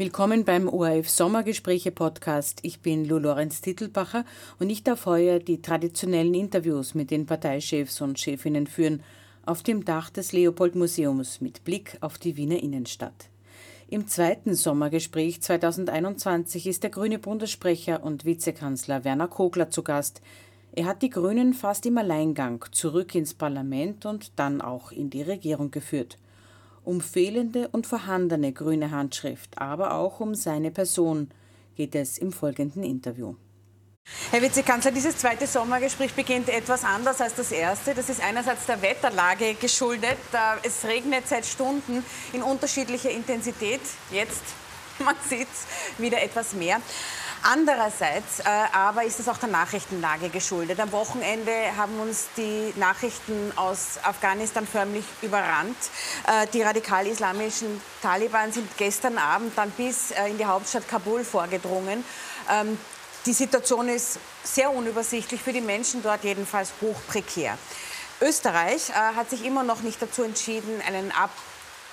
Willkommen beim ORF Sommergespräche Podcast. Ich bin Lou Lorenz Titelbacher und ich darf heuer die traditionellen Interviews mit den Parteichefs und Chefinnen führen auf dem Dach des Leopold Museums mit Blick auf die Wiener Innenstadt. Im zweiten Sommergespräch 2021 ist der grüne Bundessprecher und Vizekanzler Werner Kogler zu Gast. Er hat die Grünen fast im Alleingang zurück ins Parlament und dann auch in die Regierung geführt um fehlende und vorhandene grüne Handschrift, aber auch um seine Person geht es im folgenden Interview. Herr Vizekanzler, dieses zweite Sommergespräch beginnt etwas anders als das erste. Das ist einerseits der Wetterlage geschuldet. Es regnet seit Stunden in unterschiedlicher Intensität. Jetzt, man sieht es, wieder etwas mehr. Andererseits äh, aber ist es auch der Nachrichtenlage geschuldet. Am Wochenende haben uns die Nachrichten aus Afghanistan förmlich überrannt. Äh, die radikal-islamischen Taliban sind gestern Abend dann bis äh, in die Hauptstadt Kabul vorgedrungen. Ähm, die Situation ist sehr unübersichtlich, für die Menschen dort jedenfalls hoch prekär. Österreich äh, hat sich immer noch nicht dazu entschieden, einen Ab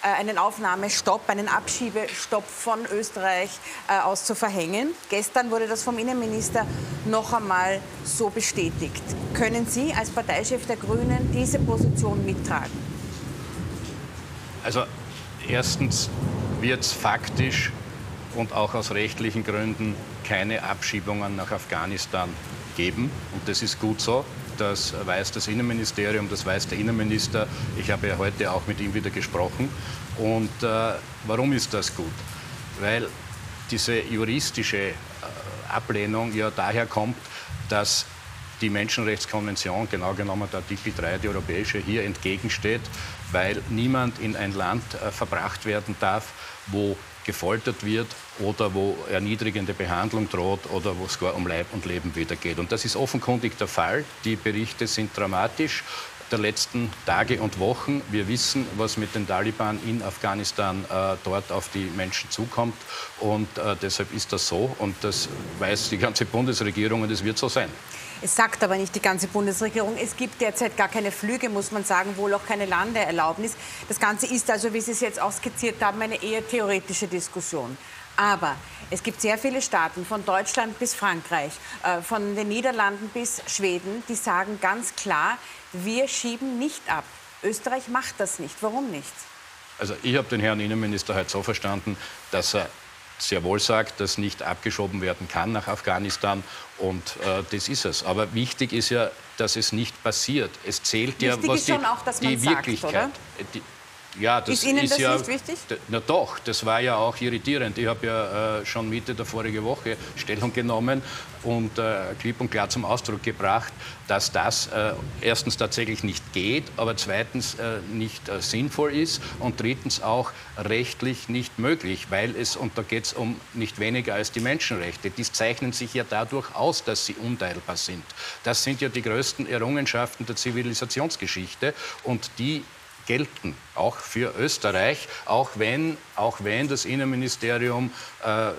einen Aufnahmestopp, einen Abschiebestopp von Österreich äh, aus zu verhängen. Gestern wurde das vom Innenminister noch einmal so bestätigt. Können Sie als Parteichef der Grünen diese Position mittragen? Also erstens wird es faktisch und auch aus rechtlichen Gründen keine Abschiebungen nach Afghanistan geben. Und das ist gut so. Das weiß das Innenministerium, das weiß der Innenminister. Ich habe ja heute auch mit ihm wieder gesprochen. Und äh, warum ist das gut? Weil diese juristische äh, Ablehnung ja daher kommt, dass die Menschenrechtskonvention, genau genommen der Artikel 3, die europäische, hier entgegensteht, weil niemand in ein Land äh, verbracht werden darf, wo gefoltert wird oder wo erniedrigende Behandlung droht oder wo es gar um Leib und Leben wieder geht. Und das ist offenkundig der Fall. Die Berichte sind dramatisch der letzten Tage und Wochen. Wir wissen, was mit den Taliban in Afghanistan äh, dort auf die Menschen zukommt. Und äh, deshalb ist das so. Und das weiß die ganze Bundesregierung und es wird so sein. Es sagt aber nicht die ganze Bundesregierung. Es gibt derzeit gar keine Flüge, muss man sagen, wohl auch keine Landeerlaubnis. Das Ganze ist also, wie Sie es jetzt auch skizziert haben, eine eher theoretische Diskussion. Aber es gibt sehr viele Staaten, von Deutschland bis Frankreich, äh, von den Niederlanden bis Schweden, die sagen ganz klar, wir schieben nicht ab. Österreich macht das nicht. Warum nicht? Also ich habe den Herrn Innenminister heute so verstanden, dass er sehr wohl sagt, dass nicht abgeschoben werden kann nach Afghanistan. Und äh, das ist es. Aber wichtig ist ja, dass es nicht passiert. Es zählt wichtig ja, was die, auch, die Wirklichkeit. Sagt, die, ja, das ist Ihnen ist das ja, nicht wichtig? Na doch, das war ja auch irritierend. Ich habe ja äh, schon Mitte der vorigen Woche Stellung genommen und äh, klipp und klar zum Ausdruck gebracht, dass das äh, erstens tatsächlich nicht geht, aber zweitens äh, nicht äh, sinnvoll ist und drittens auch rechtlich nicht möglich, weil es, und da geht es um nicht weniger als die Menschenrechte, die zeichnen sich ja dadurch aus, dass sie unteilbar sind. Das sind ja die größten Errungenschaften der Zivilisationsgeschichte und die gelten, auch für Österreich, auch wenn, auch wenn das Innenministerium äh,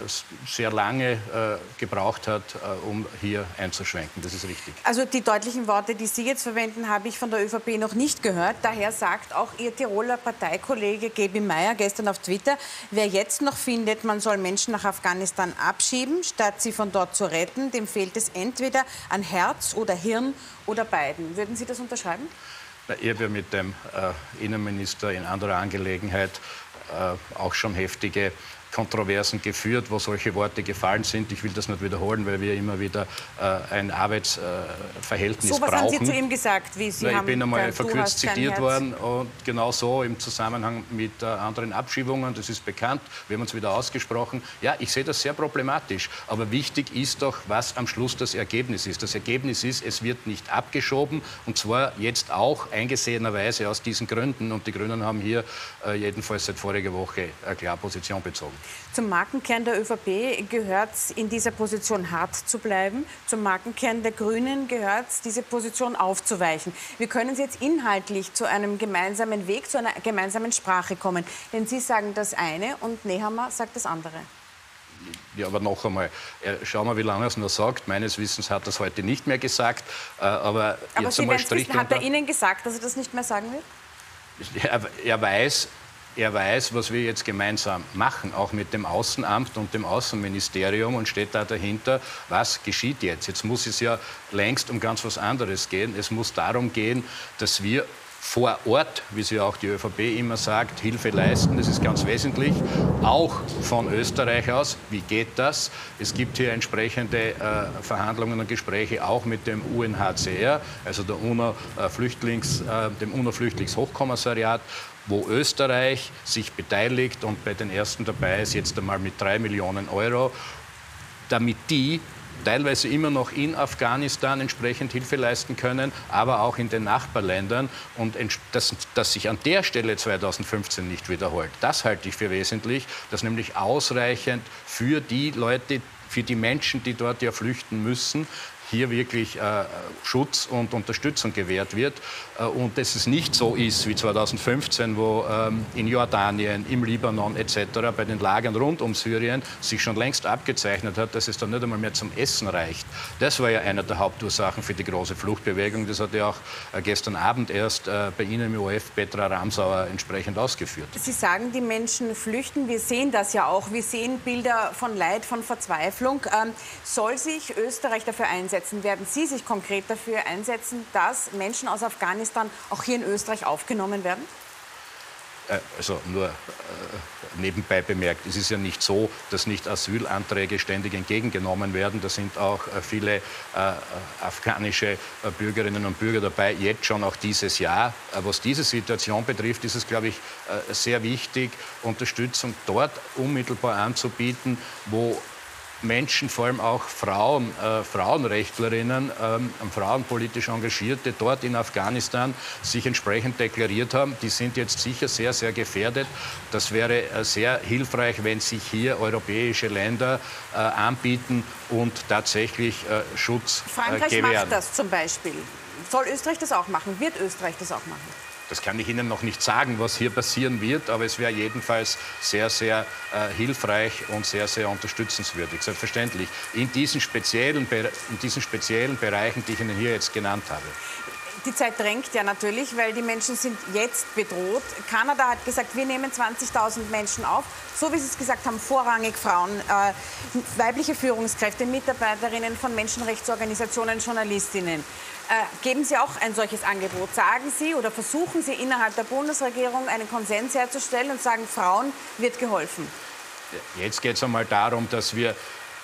sehr lange äh, gebraucht hat, äh, um hier einzuschwenken. Das ist richtig. Also die deutlichen Worte, die Sie jetzt verwenden, habe ich von der ÖVP noch nicht gehört. Daher sagt auch Ihr Tiroler Parteikollege Gebi Meyer gestern auf Twitter, wer jetzt noch findet, man soll Menschen nach Afghanistan abschieben, statt sie von dort zu retten, dem fehlt es entweder an Herz oder Hirn oder beiden. Würden Sie das unterschreiben? Ich habe ja mit dem äh, Innenminister in anderer Angelegenheit äh, auch schon heftige Kontroversen geführt, wo solche Worte gefallen sind. Ich will das nicht wiederholen, weil wir immer wieder äh, ein Arbeitsverhältnis so, was brauchen. haben Sie zu ihm gesagt? Wie Sie Na, ich haben bin einmal verkürzt zitiert worden und genau so im Zusammenhang mit äh, anderen Abschiebungen, das ist bekannt, wir haben uns wieder ausgesprochen. Ja, ich sehe das sehr problematisch, aber wichtig ist doch, was am Schluss das Ergebnis ist. Das Ergebnis ist, es wird nicht abgeschoben und zwar jetzt auch eingesehenerweise aus diesen Gründen und die Grünen haben hier äh, jedenfalls seit voriger Woche eine klare Position bezogen. Zum Markenkern der ÖVP gehört es, in dieser Position hart zu bleiben. Zum Markenkern der Grünen gehört es, diese Position aufzuweichen. Wir können jetzt inhaltlich zu einem gemeinsamen Weg, zu einer gemeinsamen Sprache kommen. Denn Sie sagen das eine und Nehammer sagt das andere. Ja, aber noch einmal, schauen wir, wie lange er es nur sagt. Meines Wissens hat er es heute nicht mehr gesagt. Äh, aber, aber jetzt Sie einmal Strich wissen, hat er Ihnen gesagt, dass er das nicht mehr sagen wird? Er, er weiß, er weiß, was wir jetzt gemeinsam machen, auch mit dem Außenamt und dem Außenministerium und steht da dahinter, was geschieht jetzt. Jetzt muss es ja längst um ganz was anderes gehen. Es muss darum gehen, dass wir vor Ort, wie sie auch die ÖVP immer sagt, Hilfe leisten. Das ist ganz wesentlich. Auch von Österreich aus. Wie geht das? Es gibt hier entsprechende äh, Verhandlungen und Gespräche auch mit dem UNHCR, also der UNO, äh, Flüchtlings, äh, dem UNO-Flüchtlingshochkommissariat wo Österreich sich beteiligt und bei den ersten dabei ist, jetzt einmal mit drei Millionen Euro, damit die teilweise immer noch in Afghanistan entsprechend Hilfe leisten können, aber auch in den Nachbarländern und dass, dass sich an der Stelle 2015 nicht wiederholt. Das halte ich für wesentlich, dass nämlich ausreichend für die Leute, für die Menschen, die dort ja flüchten müssen, hier wirklich äh, Schutz und Unterstützung gewährt wird äh, und dass es nicht so ist wie 2015, wo ähm, in Jordanien, im Libanon etc. bei den Lagern rund um Syrien sich schon längst abgezeichnet hat, dass es dann nicht einmal mehr zum Essen reicht. Das war ja eine der Hauptursachen für die große Fluchtbewegung. Das hat ja auch äh, gestern Abend erst äh, bei Ihnen im OF Petra Ramsauer entsprechend ausgeführt. Sie sagen, die Menschen flüchten. Wir sehen das ja auch. Wir sehen Bilder von Leid, von Verzweiflung. Ähm, soll sich Österreich dafür einsetzen? Einsetzen? Werden Sie sich konkret dafür einsetzen, dass Menschen aus Afghanistan auch hier in Österreich aufgenommen werden? Äh, also nur äh, nebenbei bemerkt, es ist ja nicht so, dass nicht Asylanträge ständig entgegengenommen werden. Da sind auch äh, viele afghanische Bürgerinnen und Bürger dabei, jetzt schon auch dieses Jahr. Was diese Situation betrifft, ist es, glaube ich, sehr wichtig, Unterstützung dort unmittelbar anzubieten, wo Menschen, vor allem auch Frauen, äh, Frauenrechtlerinnen, ähm, frauenpolitisch Engagierte dort in Afghanistan sich entsprechend deklariert haben. Die sind jetzt sicher sehr, sehr gefährdet. Das wäre äh, sehr hilfreich, wenn sich hier europäische Länder äh, anbieten und tatsächlich äh, Schutz äh, Frankreich gewähren. Frankreich macht das zum Beispiel. Soll Österreich das auch machen? Wird Österreich das auch machen? Das kann ich Ihnen noch nicht sagen, was hier passieren wird, aber es wäre jedenfalls sehr, sehr äh, hilfreich und sehr, sehr unterstützenswürdig, selbstverständlich, in diesen, speziellen, in diesen speziellen Bereichen, die ich Ihnen hier jetzt genannt habe. Die Zeit drängt ja natürlich, weil die Menschen sind jetzt bedroht. Kanada hat gesagt, wir nehmen 20.000 Menschen auf. So wie Sie es gesagt haben, vorrangig Frauen, äh, weibliche Führungskräfte, Mitarbeiterinnen von Menschenrechtsorganisationen, Journalistinnen. Äh, geben Sie auch ein solches Angebot? Sagen Sie oder versuchen Sie innerhalb der Bundesregierung einen Konsens herzustellen und sagen, Frauen wird geholfen? Jetzt geht es einmal darum, dass wir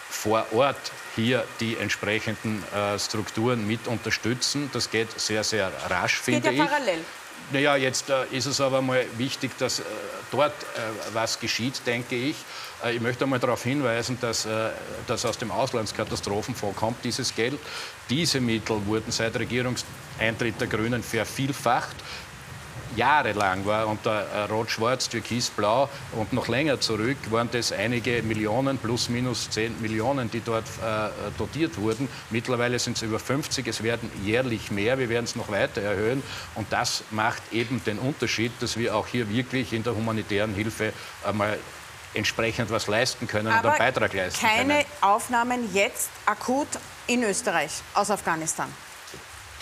vor Ort hier die entsprechenden äh, Strukturen mit unterstützen. Das geht sehr, sehr rasch, das finde geht ja parallel. Naja, jetzt äh, ist es aber mal wichtig, dass äh, dort äh, was geschieht, denke ich. Äh, ich möchte einmal darauf hinweisen, dass, äh, dass aus dem Auslandskatastrophenfonds kommt dieses Geld. Diese Mittel wurden seit Regierungseintritt der Grünen vervielfacht jahrelang war unter äh, Rot-Schwarz, Türkis-Blau und noch länger zurück waren das einige Millionen, plus minus 10 Millionen, die dort äh, dotiert wurden. Mittlerweile sind es über 50, es werden jährlich mehr, wir werden es noch weiter erhöhen. Und das macht eben den Unterschied, dass wir auch hier wirklich in der humanitären Hilfe einmal entsprechend was leisten können Aber und einen Beitrag leisten keine können. Keine Aufnahmen jetzt akut in Österreich aus Afghanistan.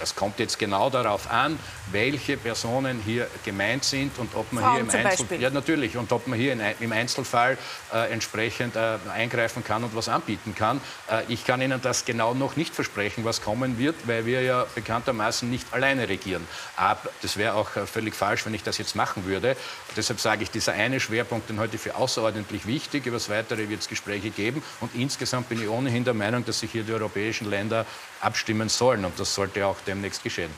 Das kommt jetzt genau darauf an, welche Personen hier gemeint sind und ob man Frauen hier im Einzel ja, natürlich und ob man hier im Einzelfall äh, entsprechend äh, eingreifen kann und was anbieten kann. Äh, ich kann Ihnen das genau noch nicht versprechen, was kommen wird, weil wir ja bekanntermaßen nicht alleine regieren. Aber das wäre auch äh, völlig falsch, wenn ich das jetzt machen würde. Deshalb sage ich, dieser eine Schwerpunkt, den heute für außerordentlich wichtig. Über das Weitere wird es Gespräche geben. Und insgesamt bin ich ohnehin der Meinung, dass sich hier die europäischen Länder abstimmen sollen. Und das sollte auch demnächst geschehen.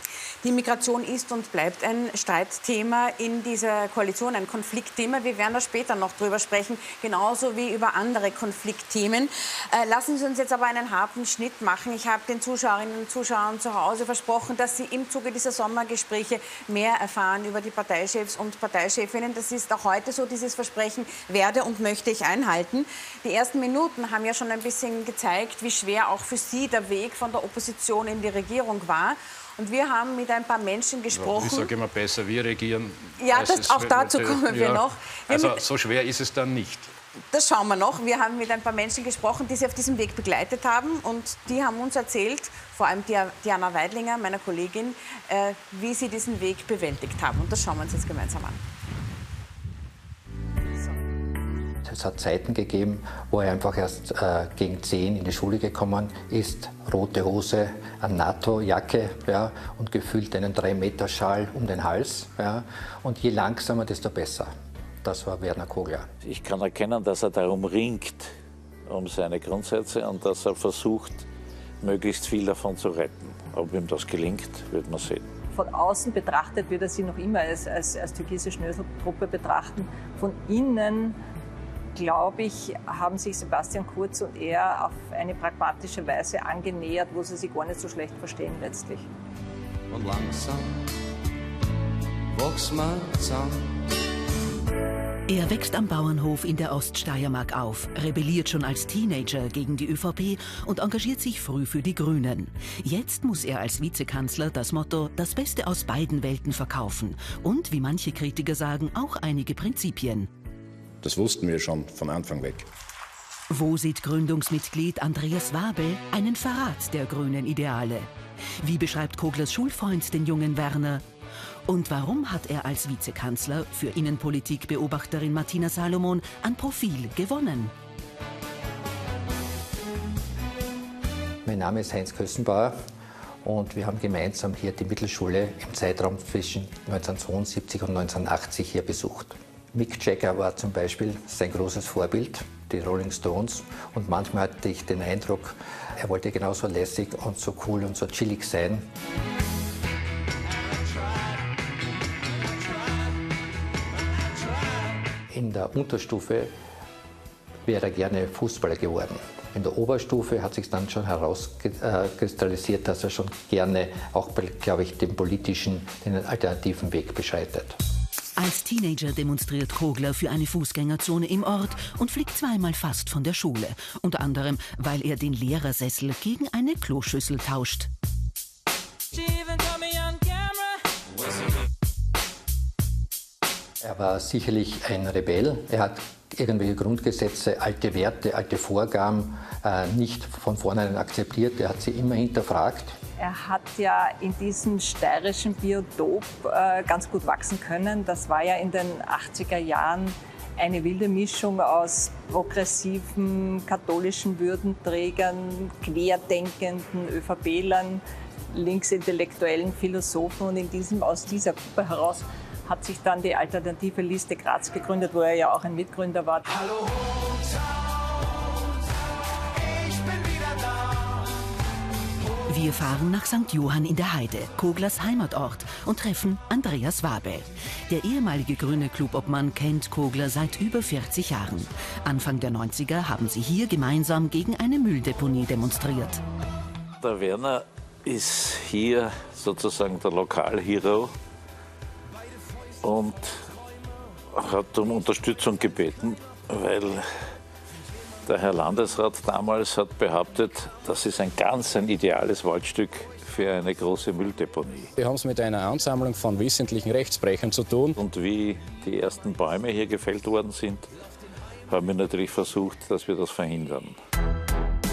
Die Migration ist und bleibt ein Streitthema in dieser Koalition, ein Konfliktthema. Wir werden da später noch drüber sprechen, genauso wie über andere Konfliktthemen. Äh, lassen Sie uns jetzt aber einen harten Schnitt machen. Ich habe den Zuschauerinnen und Zuschauern zu Hause versprochen, dass sie im Zuge dieser Sommergespräche mehr erfahren über die Parteichefs und Parteichefinnen. Das ist auch heute so. Dieses Versprechen werde und möchte ich einhalten. Die ersten Minuten haben ja schon ein bisschen gezeigt, wie schwer auch für Sie der Weg von der Opposition in die Regierung war. Und wir haben mit ein paar Menschen gesprochen. ich sage immer besser, wir regieren. Ja, das, auch dazu kommen wir ja, noch. Wir also so schwer ist es dann nicht. Das schauen wir noch. Wir haben mit ein paar Menschen gesprochen, die sie auf diesem Weg begleitet haben. Und die haben uns erzählt, vor allem Diana Weidlinger, meiner Kollegin, äh, wie sie diesen Weg bewältigt haben. Und das schauen wir uns jetzt gemeinsam an. Es hat Zeiten gegeben, wo er einfach erst äh, gegen 10 in die Schule gekommen ist, rote Hose, eine NATO-Jacke ja, und gefühlt einen 3-Meter-Schal um den Hals. Ja. Und je langsamer, desto besser. Das war Werner Kogler. Ich kann erkennen, dass er darum ringt, um seine Grundsätze und dass er versucht, möglichst viel davon zu retten. Ob ihm das gelingt, wird man sehen. Von außen betrachtet wird er sie noch immer als, als, als türkische Schnöseltruppe betrachten. Von innen, glaube ich, haben sich Sebastian Kurz und er auf eine pragmatische Weise angenähert, wo sie sich gar nicht so schlecht verstehen letztlich. Und langsam wächst man zusammen er wächst am Bauernhof in der Oststeiermark auf, rebelliert schon als Teenager gegen die ÖVP und engagiert sich früh für die Grünen. Jetzt muss er als Vizekanzler das Motto das Beste aus beiden Welten verkaufen und, wie manche Kritiker sagen, auch einige Prinzipien. Das wussten wir schon von Anfang weg. Wo sieht Gründungsmitglied Andreas Wabel einen Verrat der grünen Ideale? Wie beschreibt Koglers Schulfreund den jungen Werner? Und warum hat er als Vizekanzler für Innenpolitikbeobachterin Martina Salomon an Profil gewonnen? Mein Name ist Heinz Kössenbauer und wir haben gemeinsam hier die Mittelschule im Zeitraum zwischen 1972 und 1980 hier besucht. Mick Jagger war zum Beispiel sein großes Vorbild, die Rolling Stones. Und manchmal hatte ich den Eindruck, er wollte genauso lässig und so cool und so chillig sein. In der Unterstufe wäre er gerne Fußballer geworden. In der Oberstufe hat sich dann schon herauskristallisiert, dass er schon gerne auch, glaube ich, den politischen, den alternativen Weg beschreitet. Als Teenager demonstriert Kogler für eine Fußgängerzone im Ort und fliegt zweimal fast von der Schule. Unter anderem, weil er den Lehrersessel gegen eine Kloschüssel tauscht. Er war sicherlich ein Rebell. Er hat irgendwelche Grundgesetze, alte Werte, alte Vorgaben äh, nicht von vornherein akzeptiert. Er hat sie immer hinterfragt. Er hat ja in diesem steirischen Biotop äh, ganz gut wachsen können. Das war ja in den 80er Jahren eine wilde Mischung aus progressiven katholischen Würdenträgern, querdenkenden ÖVP-Lern, linksintellektuellen Philosophen und in diesem, aus dieser Gruppe heraus hat sich dann die alternative Liste Graz gegründet, wo er ja auch ein Mitgründer war. Hallo Wir fahren nach St. Johann in der Heide, Koglers Heimatort, und treffen Andreas Wabel. Der ehemalige grüne Clubobmann kennt Kogler seit über 40 Jahren. Anfang der 90er haben sie hier gemeinsam gegen eine Mülldeponie demonstriert. Der Werner ist hier sozusagen der Lokalhero und hat um Unterstützung gebeten, weil der Herr Landesrat damals hat behauptet, das ist ein ganz ein ideales Waldstück für eine große Mülldeponie. Wir haben es mit einer Ansammlung von wissentlichen Rechtsbrechern zu tun. Und wie die ersten Bäume hier gefällt worden sind, haben wir natürlich versucht, dass wir das verhindern.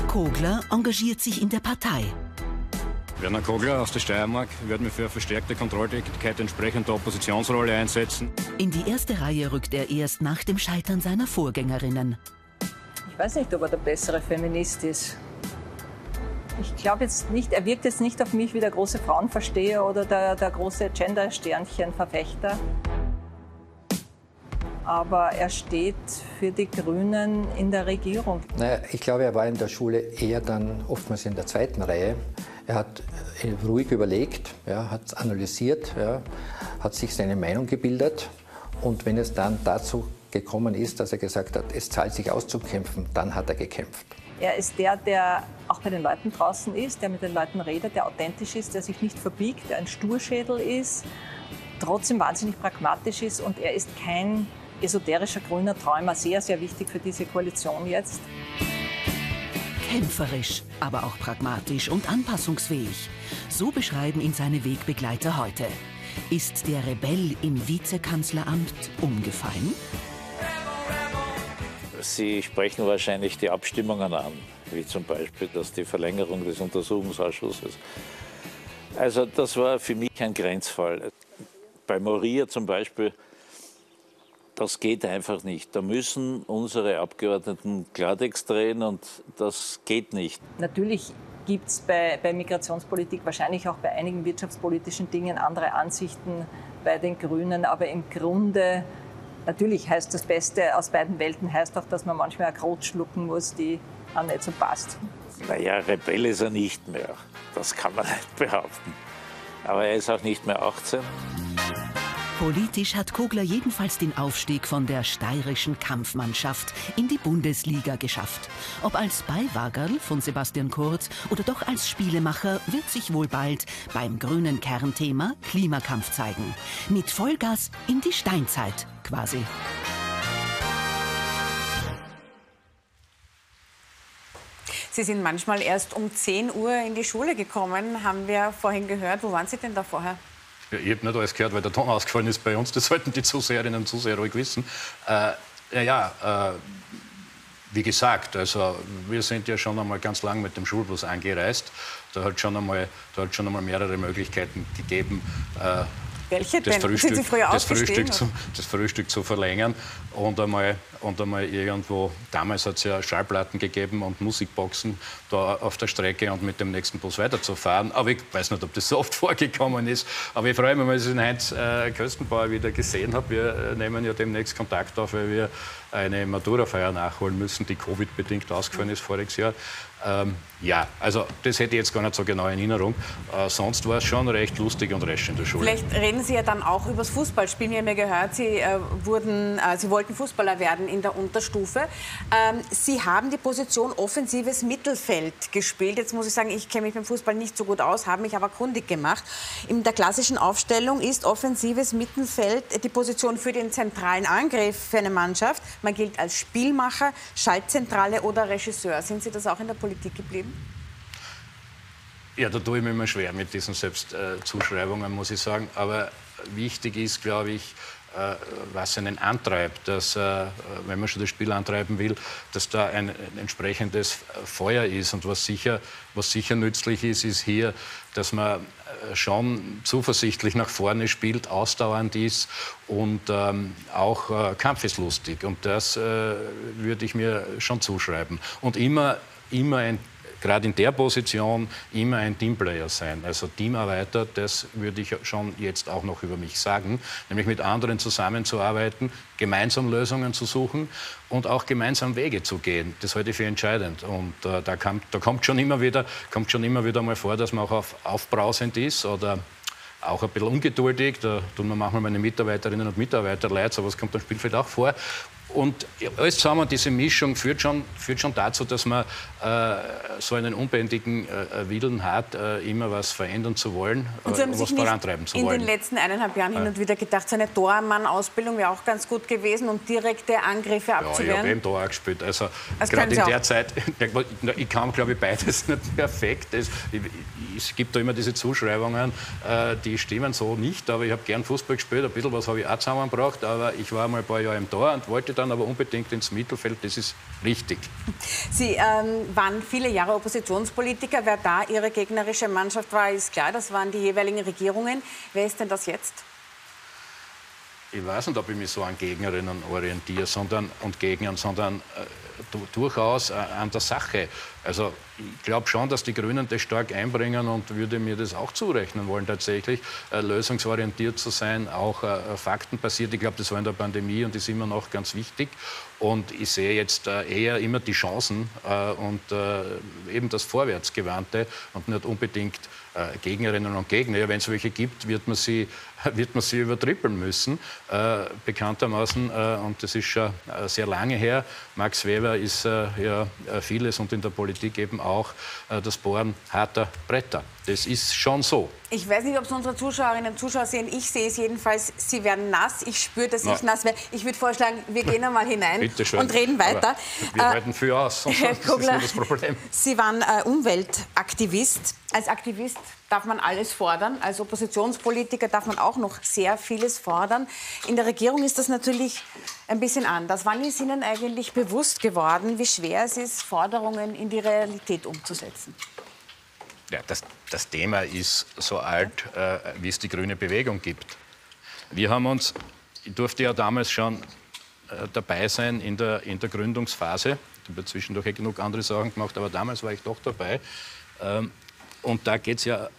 Kogler engagiert sich in der Partei. Werner Kogler aus der Steiermark wird mir für verstärkte Kontrolltätigkeit entsprechend der Oppositionsrolle einsetzen. In die erste Reihe rückt er erst nach dem Scheitern seiner Vorgängerinnen. Weiß nicht, ob er der bessere Feminist ist. Ich glaube jetzt nicht, er wirkt jetzt nicht auf mich wie der große Frauenversteher oder der, der große Gender-Sternchen-Verfechter. Aber er steht für die Grünen in der Regierung. Naja, ich glaube, er war in der Schule eher dann oftmals in der zweiten Reihe. Er hat äh, ruhig überlegt, ja, hat analysiert, ja, hat sich seine Meinung gebildet und wenn es dann dazu gekommen ist, dass er gesagt hat, es zahlt sich auszukämpfen, dann hat er gekämpft. Er ist der, der auch bei den Leuten draußen ist, der mit den Leuten redet, der authentisch ist, der sich nicht verbiegt, der ein Sturschädel ist, trotzdem wahnsinnig pragmatisch ist und er ist kein esoterischer grüner Träumer, sehr, sehr wichtig für diese Koalition jetzt. Kämpferisch, aber auch pragmatisch und anpassungsfähig. So beschreiben ihn seine Wegbegleiter heute. Ist der Rebell im Vizekanzleramt umgefallen? Sie sprechen wahrscheinlich die Abstimmungen an, wie zum Beispiel, dass die Verlängerung des Untersuchungsausschusses. Also das war für mich ein Grenzfall. Bei Moria zum Beispiel das geht einfach nicht. Da müssen unsere Abgeordneten Klartext drehen und das geht nicht. Natürlich gibt es bei, bei Migrationspolitik wahrscheinlich auch bei einigen wirtschaftspolitischen Dingen andere Ansichten bei den Grünen, aber im Grunde natürlich heißt das Beste aus beiden Welten heißt auch, dass man manchmal eine Krot schlucken muss, die auch nicht so passt. Naja, Rebell ist er nicht mehr. Das kann man nicht behaupten. Aber er ist auch nicht mehr 18. Politisch hat Kogler jedenfalls den Aufstieg von der steirischen Kampfmannschaft in die Bundesliga geschafft. Ob als Beiwagerl von Sebastian Kurz oder doch als Spielemacher wird sich wohl bald beim grünen Kernthema Klimakampf zeigen. Mit Vollgas in die Steinzeit quasi. Sie sind manchmal erst um 10 Uhr in die Schule gekommen, haben wir vorhin gehört. Wo waren Sie denn da vorher? Ich habe nicht alles gehört, weil der Ton ausgefallen ist bei uns. Das sollten die Zuseherinnen und Zuseher ruhig wissen. Äh, ja, ja äh, wie gesagt, also wir sind ja schon einmal ganz lang mit dem Schulbus angereist. Da hat schon einmal, da hat schon einmal mehrere Möglichkeiten gegeben, äh, das? Frühstück, das, Frühstück zu, das Frühstück zu verlängern und einmal, und einmal irgendwo, damals hat es ja Schallplatten gegeben und Musikboxen da auf der Strecke und mit dem nächsten Bus weiterzufahren. Aber ich weiß nicht, ob das so oft vorgekommen ist. Aber ich freue mich, wenn ich den Heinz äh, Köstenbauer wieder gesehen habe. Wir äh, nehmen ja demnächst Kontakt auf, weil wir eine Maturafeier nachholen müssen, die Covid-bedingt ausgefallen ist voriges Jahr. Ähm, ja, also das hätte ich jetzt gar nicht so genau in Erinnerung. Äh, sonst war es schon recht lustig und recht in der Schule. Vielleicht reden Sie ja dann auch über das Fußballspielen. Wir haben ja gehört, Sie, äh, wurden, äh, Sie wollten Fußballer werden in der Unterstufe. Ähm, Sie haben die Position offensives Mittelfeld gespielt. Jetzt muss ich sagen, ich kenne mich beim Fußball nicht so gut aus, habe mich aber kundig gemacht. In der klassischen Aufstellung ist offensives Mittelfeld die Position für den zentralen Angriff für eine Mannschaft. Man gilt als Spielmacher, Schaltzentrale oder Regisseur. Sind Sie das auch in der Politik geblieben? Ja, da tue ich mir immer schwer mit diesen Selbstzuschreibungen, muss ich sagen. Aber wichtig ist, glaube ich, was einen antreibt, dass, äh, wenn man schon das Spiel antreiben will, dass da ein, entsprechendes Feuer ist. Und was sicher, was sicher nützlich ist, ist hier, dass man äh, schon zuversichtlich nach vorne spielt, ausdauernd ist und ähm, auch äh, kampfeslustig. Und das äh, würde ich mir schon zuschreiben. Und immer, immer ein gerade in der Position immer ein Teamplayer sein. Also Teamarbeiter, das würde ich schon jetzt auch noch über mich sagen, nämlich mit anderen zusammenzuarbeiten, gemeinsam Lösungen zu suchen und auch gemeinsam Wege zu gehen. Das halte ich für entscheidend. Und äh, da, kann, da, kommt, schon immer wieder, kommt schon immer wieder mal vor, dass man auch auf, aufbrausend ist oder auch ein bisschen ungeduldig. Da tun wir manchmal meine Mitarbeiterinnen und Mitarbeiter leid, sowas kommt am Spielfeld auch vor. Und alles zusammen, diese Mischung führt schon, führt schon dazu, dass man äh, so einen unbändigen äh, Willen hat, äh, immer was verändern zu wollen und, äh, und was vorantreiben zu in wollen. In den letzten eineinhalb Jahren hin und wieder gedacht, so eine Tormann-Ausbildung wäre auch ganz gut gewesen, um direkte Angriffe abzuwehren. Ja, ich habe eben Tor gespielt. Also gerade in der Zeit, ich kann, glaube ich, beides nicht perfekt. Es, es gibt da immer diese Zuschreibungen, äh, die stimmen so nicht, aber ich habe gern Fußball gespielt, ein bisschen was habe ich auch zusammengebracht, aber ich war mal ein paar Jahre im Tor und wollte dann aber unbedingt ins Mittelfeld, das ist richtig. Sie ähm, waren viele Jahre Oppositionspolitiker. Wer da Ihre gegnerische Mannschaft war, ist klar, das waren die jeweiligen Regierungen. Wer ist denn das jetzt? Ich weiß nicht, ob ich mich so an Gegnerinnen orientiere sondern, und Gegnern, sondern äh, durchaus äh, an der Sache. Also glaube schon, dass die Grünen das stark einbringen und würde mir das auch zurechnen wollen, tatsächlich äh, lösungsorientiert zu sein, auch äh, faktenbasiert. Ich glaube, das war in der Pandemie und ist immer noch ganz wichtig. Und ich sehe jetzt äh, eher immer die Chancen äh, und äh, eben das Vorwärtsgewandte und nicht unbedingt äh, Gegnerinnen und Gegner. Wenn es welche gibt, wird man sie, wird man sie übertrippeln müssen, bekanntermaßen. und das ist schon sehr lange her. Max Weber ist ja vieles und in der Politik eben auch äh, das Bohren harter Bretter. Das ist schon so. Ich weiß nicht, ob es unsere Zuschauerinnen und Zuschauer sehen. Ich sehe es jedenfalls. Sie werden nass. Ich spüre, dass ich nass werde. Ich würde vorschlagen, wir gehen einmal hinein und reden weiter. Aber wir äh, halten viel aus. Herr Kugler, das ist das Problem. Sie waren äh, Umweltaktivist. Als Aktivist darf man alles fordern. Als Oppositionspolitiker darf man auch noch sehr vieles fordern. In der Regierung ist das natürlich ein bisschen anders. Wann ist Ihnen eigentlich bewusst geworden, wie schwer es ist, Forderungen in die Realität umzusetzen? Ja, das, das Thema ist so alt, äh, wie es die grüne Bewegung gibt. Wir haben uns, ich durfte ja damals schon dabei sein in der, in der Gründungsphase. Ich habe zwischendurch eh genug andere Sachen gemacht, aber damals war ich doch dabei. Ähm, und da geht es ja,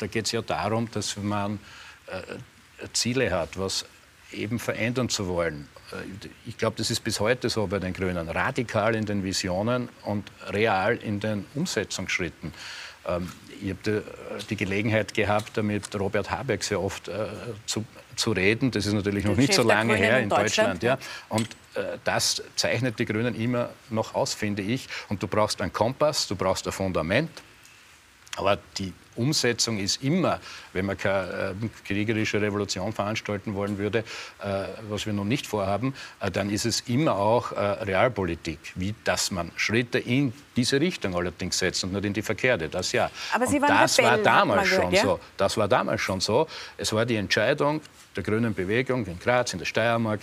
ja darum, dass man äh, Ziele hat, was eben verändern zu wollen. Äh, ich glaube, das ist bis heute so bei den Grünen. Radikal in den Visionen und real in den Umsetzungsschritten. Ähm, ich habe die, Gelegenheit gehabt, mit Robert Habeck sehr oft äh, zu, zu reden. Das ist natürlich noch nicht Chef so lange her in Deutschland. Deutschland ja. Und äh, das zeichnet die Grünen immer noch aus, finde ich. Und du brauchst einen Kompass, du brauchst ein Fundament. Aber die Umsetzung ist immer, wenn man keine äh, kriegerische Revolution veranstalten wollen würde, äh, was wir noch nicht vorhaben, äh, dann ist es immer auch äh, Realpolitik, wie dass man Schritte in diese Richtung allerdings setzt und nicht in die verkehrte. Das ja. Aber Sie waren das Rebellen, war damals gehört, schon ja? so. Das war damals schon so. Es war die Entscheidung der grünen Bewegung in Graz, in der Steiermark,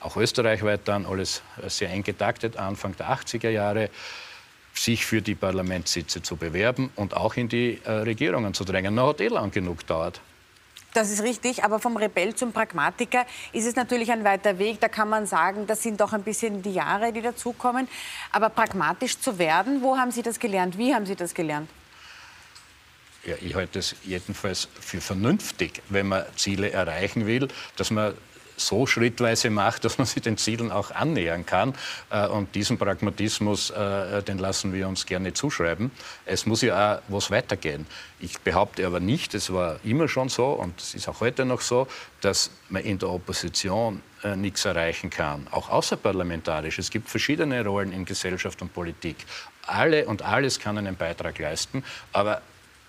auch österreichweit dann alles sehr eng getaktet, Anfang der 80er Jahre sich für die Parlamentssitze zu bewerben und auch in die äh, Regierungen zu drängen. Na, hat eh lang genug gedauert. Das ist richtig, aber vom Rebell zum Pragmatiker ist es natürlich ein weiter Weg. Da kann man sagen, das sind doch ein bisschen die Jahre, die dazukommen. Aber pragmatisch zu werden, wo haben Sie das gelernt? Wie haben Sie das gelernt? Ja, ich halte es jedenfalls für vernünftig, wenn man Ziele erreichen will, dass man so schrittweise macht, dass man sich den Zielen auch annähern kann. Äh, und diesen Pragmatismus, äh, den lassen wir uns gerne zuschreiben. Es muss ja auch was weitergehen. Ich behaupte aber nicht, es war immer schon so und es ist auch heute noch so, dass man in der Opposition äh, nichts erreichen kann, auch außerparlamentarisch. Es gibt verschiedene Rollen in Gesellschaft und Politik. Alle und alles kann einen Beitrag leisten, aber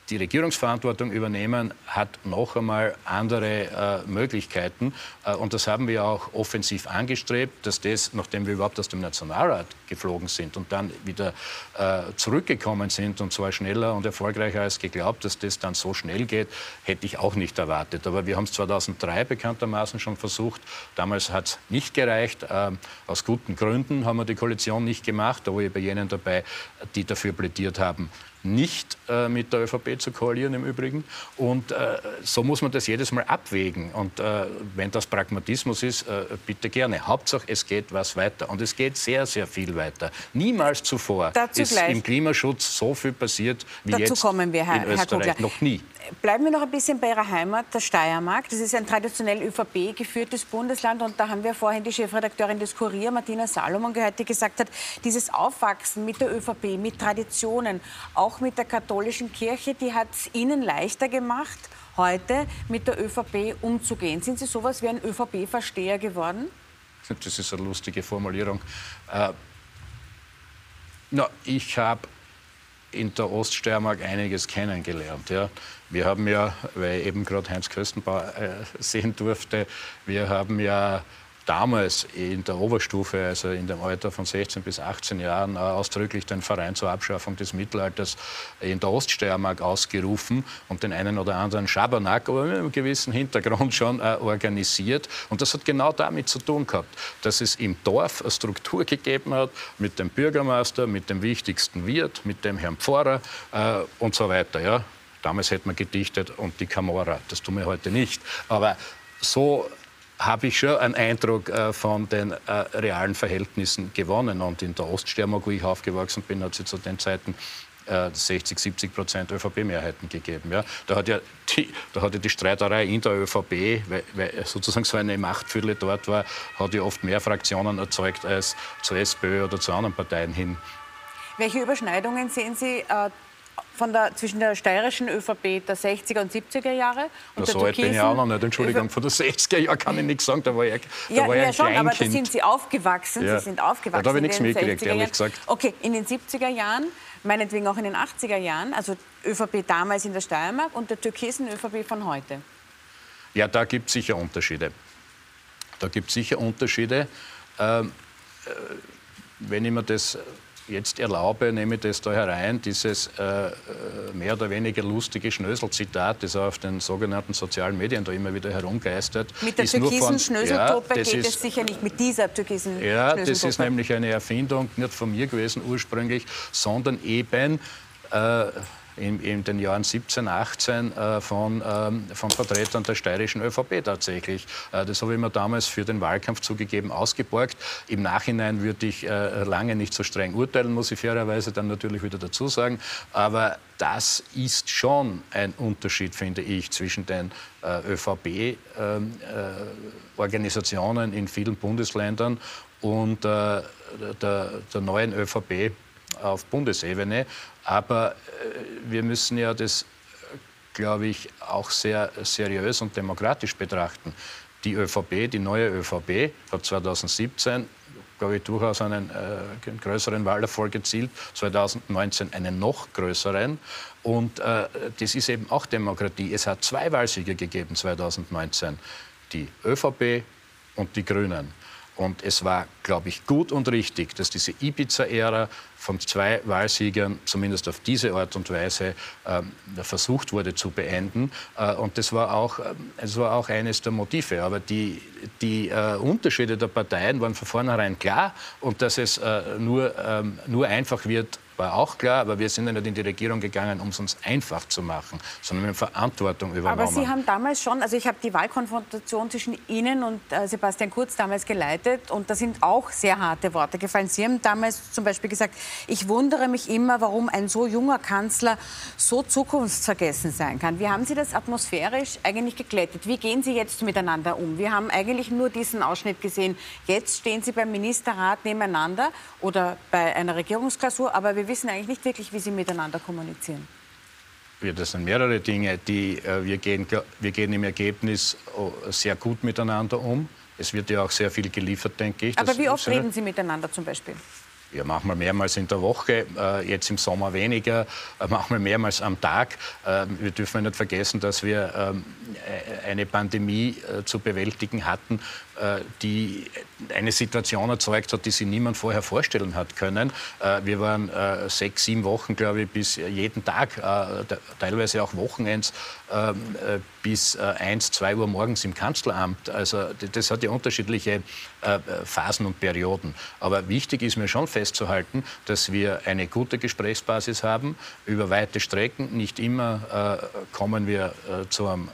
die Regierungsverantwortung übernehmen, hat noch einmal andere äh, Möglichkeiten. Äh, und das haben wir auch offensiv angestrebt, dass das, nachdem wir überhaupt aus dem Nationalrat geflogen sind und dann wieder äh, zurückgekommen sind, und zwar schneller und erfolgreicher als geglaubt, dass das dann so schnell geht, hätte ich auch nicht erwartet. Aber wir haben es 2003 bekanntermaßen schon versucht. Damals hat es nicht gereicht. Ähm, aus guten Gründen haben wir die Koalition nicht gemacht. Da war ich bei jenen dabei, die dafür plädiert haben, nicht äh, mit der ÖVP zu koalieren im Übrigen. Und äh, so muss man das jedes Mal abwägen. Und äh, wenn das Pragmatismus ist, äh, bitte gerne. Hauptsache, es geht was weiter. Und es geht sehr, sehr viel weiter. Niemals zuvor Dazu ist gleich. im Klimaschutz so viel passiert wie Dazu jetzt kommen wir, Herr, in Österreich. Herr Noch nie. Bleiben wir noch ein bisschen bei Ihrer Heimat, der Steiermark. Das ist ein traditionell ÖVP geführtes Bundesland. Und da haben wir vorhin die Chefredakteurin des Kurier, Martina Salomon, gehört, die gesagt hat, dieses Aufwachsen mit der ÖVP, mit Traditionen, auch mit der katholischen Kirche, die hat es Ihnen leichter gemacht, heute mit der ÖVP umzugehen. Sind Sie sowas wie ein ÖVP-Versteher geworden? Das ist eine lustige Formulierung. Äh, na, ich habe in der Oststeiermark einiges kennengelernt. Ja. Wir haben ja, weil eben gerade Heinz Köstenbauer äh, sehen durfte, wir haben ja damals in der Oberstufe, also in dem Alter von 16 bis 18 Jahren, äh, ausdrücklich den Verein zur Abschaffung des Mittelalters in der Oststeiermark ausgerufen und den einen oder anderen Schabernack, aber mit einem gewissen Hintergrund schon äh, organisiert. Und das hat genau damit zu tun gehabt, dass es im Dorf eine Struktur gegeben hat mit dem Bürgermeister, mit dem wichtigsten Wirt, mit dem Herrn Pfarrer und so weiter. Ja. Damals hätte man gedichtet und die Camorra. Das tun wir heute nicht. Aber so habe ich schon einen Eindruck äh, von den äh, realen Verhältnissen gewonnen. Und in der Oststeiermark, wo ich aufgewachsen bin, hat es zu den Zeiten äh, 60, 70 Prozent ÖVP-Mehrheiten gegeben. Ja. Da, hat ja die, da hat die Streiterei in der ÖVP, weil, weil sozusagen so eine Machtfülle dort war, hat ja oft mehr Fraktionen erzeugt als zur SPÖ oder zu anderen Parteien hin. Welche Überschneidungen sehen Sie äh, von der, zwischen der steirischen ÖVP der 60er und 70er Jahre und so alt bin ich auch noch nicht. Entschuldigung, von der 60er Jahren kann ich nichts sagen, da war ich, da ja, war ich ja ein schon, aber da Kleinkind. sind Sie aufgewachsen. Ja. Sie sind aufgewachsen. Ja, da habe ich nichts mitgekriegt, 60er ehrlich gesagt. Okay, in den 70er Jahren, meinetwegen auch in den 80er Jahren, also ÖVP damals in der Steiermark und der türkisen ÖVP von heute. Ja, da gibt es sicher Unterschiede. Da gibt es sicher Unterschiede. Ähm, äh, wenn ich mir das jetzt erlaube, nehme ich das da herein, dieses äh, äh, mehr oder weniger lustige Schnösel-Zitat, das auf den sogenannten sozialen Medien da immer wieder herumgeistert. Mit der türkisen von- Schnöseltruppe Ja, das geht ist- es sicher nicht, mit dieser türkisen ja, das ist nämlich eine Erfindung, nicht von mir gewesen ursprünglich, sondern eben äh, in, in den Jahren 17, 18 äh, von, ähm, von Vertretern der steirischen ÖVP tatsächlich. Äh, das habe ich mir damals für den Wahlkampf zugegeben ausgeborgt. Im Nachhinein würde ich äh, lange nicht so streng urteilen, muss ich fairerweise dann natürlich wieder dazu sagen. Aber das ist schon ein Unterschied, finde ich, zwischen den äh, ÖVP-Organisationen ähm, äh, in vielen Bundesländern und äh, der, der, neuen ÖVP auf Bundesebene. Aber äh, wir müssen ja das, glaube ich, auch sehr seriös und demokratisch betrachten. Die ÖVP, die neue ÖVP, hat 2017 glaube ich, durchaus einen, äh, größeren Wahlerfolg erzielt, 2019 einen noch größeren. Und äh, das ist eben auch Demokratie. Es hat zwei Wahlsiege gegeben 2019, die ÖVP und die Grünen. Und es war, glaube ich, gut und richtig, dass diese Ibiza-Ära von zwei Wahlsiegern zumindest auf diese Art und Weise ähm, versucht wurde zu beenden. Äh, und das war, auch, das war auch eines der Motive. Aber die, die äh, Unterschiede der Parteien waren von vornherein klar. Und dass es äh, nur, ähm, nur einfach wird, war auch klar, aber wir sind ja nicht in die Regierung gegangen, um es uns einfach zu machen, sondern haben Verantwortung übernommen. Aber Sie haben damals schon, also ich habe die Wahlkonfrontation zwischen Ihnen und äh, Sebastian Kurz damals geleitet und da sind auch sehr harte Worte gefallen. Sie haben damals zum Beispiel gesagt, ich wundere mich immer, warum ein so junger Kanzler so zukunftsvergessen sein kann. Wie haben Sie das atmosphärisch eigentlich geglättet? Wie gehen Sie jetzt miteinander um? Wir haben eigentlich nur diesen Ausschnitt gesehen. Jetzt stehen Sie beim Ministerrat nebeneinander oder bei einer Regierungsklausur, aber wir wissen eigentlich nicht wirklich, wie sie miteinander kommunizieren. Ja, das sind mehrere Dinge. Die, äh, wir, gehen, wir gehen im Ergebnis oh, sehr gut miteinander um. Es wird ja auch sehr viel geliefert, denke ich. Aber wie oft reden Sie miteinander zum Beispiel? Ja, manchmal mehrmals in der Woche, äh, jetzt im Sommer weniger, äh, manchmal mehrmals am Tag. Äh, wir dürfen nicht vergessen, dass wir ähm, eine Pandemie äh, zu bewältigen hatten, die eine Situation erzeugt hat, die sich niemand vorher vorstellen hat können. Äh, wir waren sechs, sieben Wochen, glaube ich, bis jeden Tag, teilweise auch Wochenends, ähm, bis eins, zwei Uhr morgens im Kanzleramt. Also das hat ja unterschiedliche Phasen und Perioden. Aber wichtig ist mir schon festzuhalten, dass wir eine gute Gesprächsbasis haben über weite Strecken. Nicht immer kommen wir zu einem,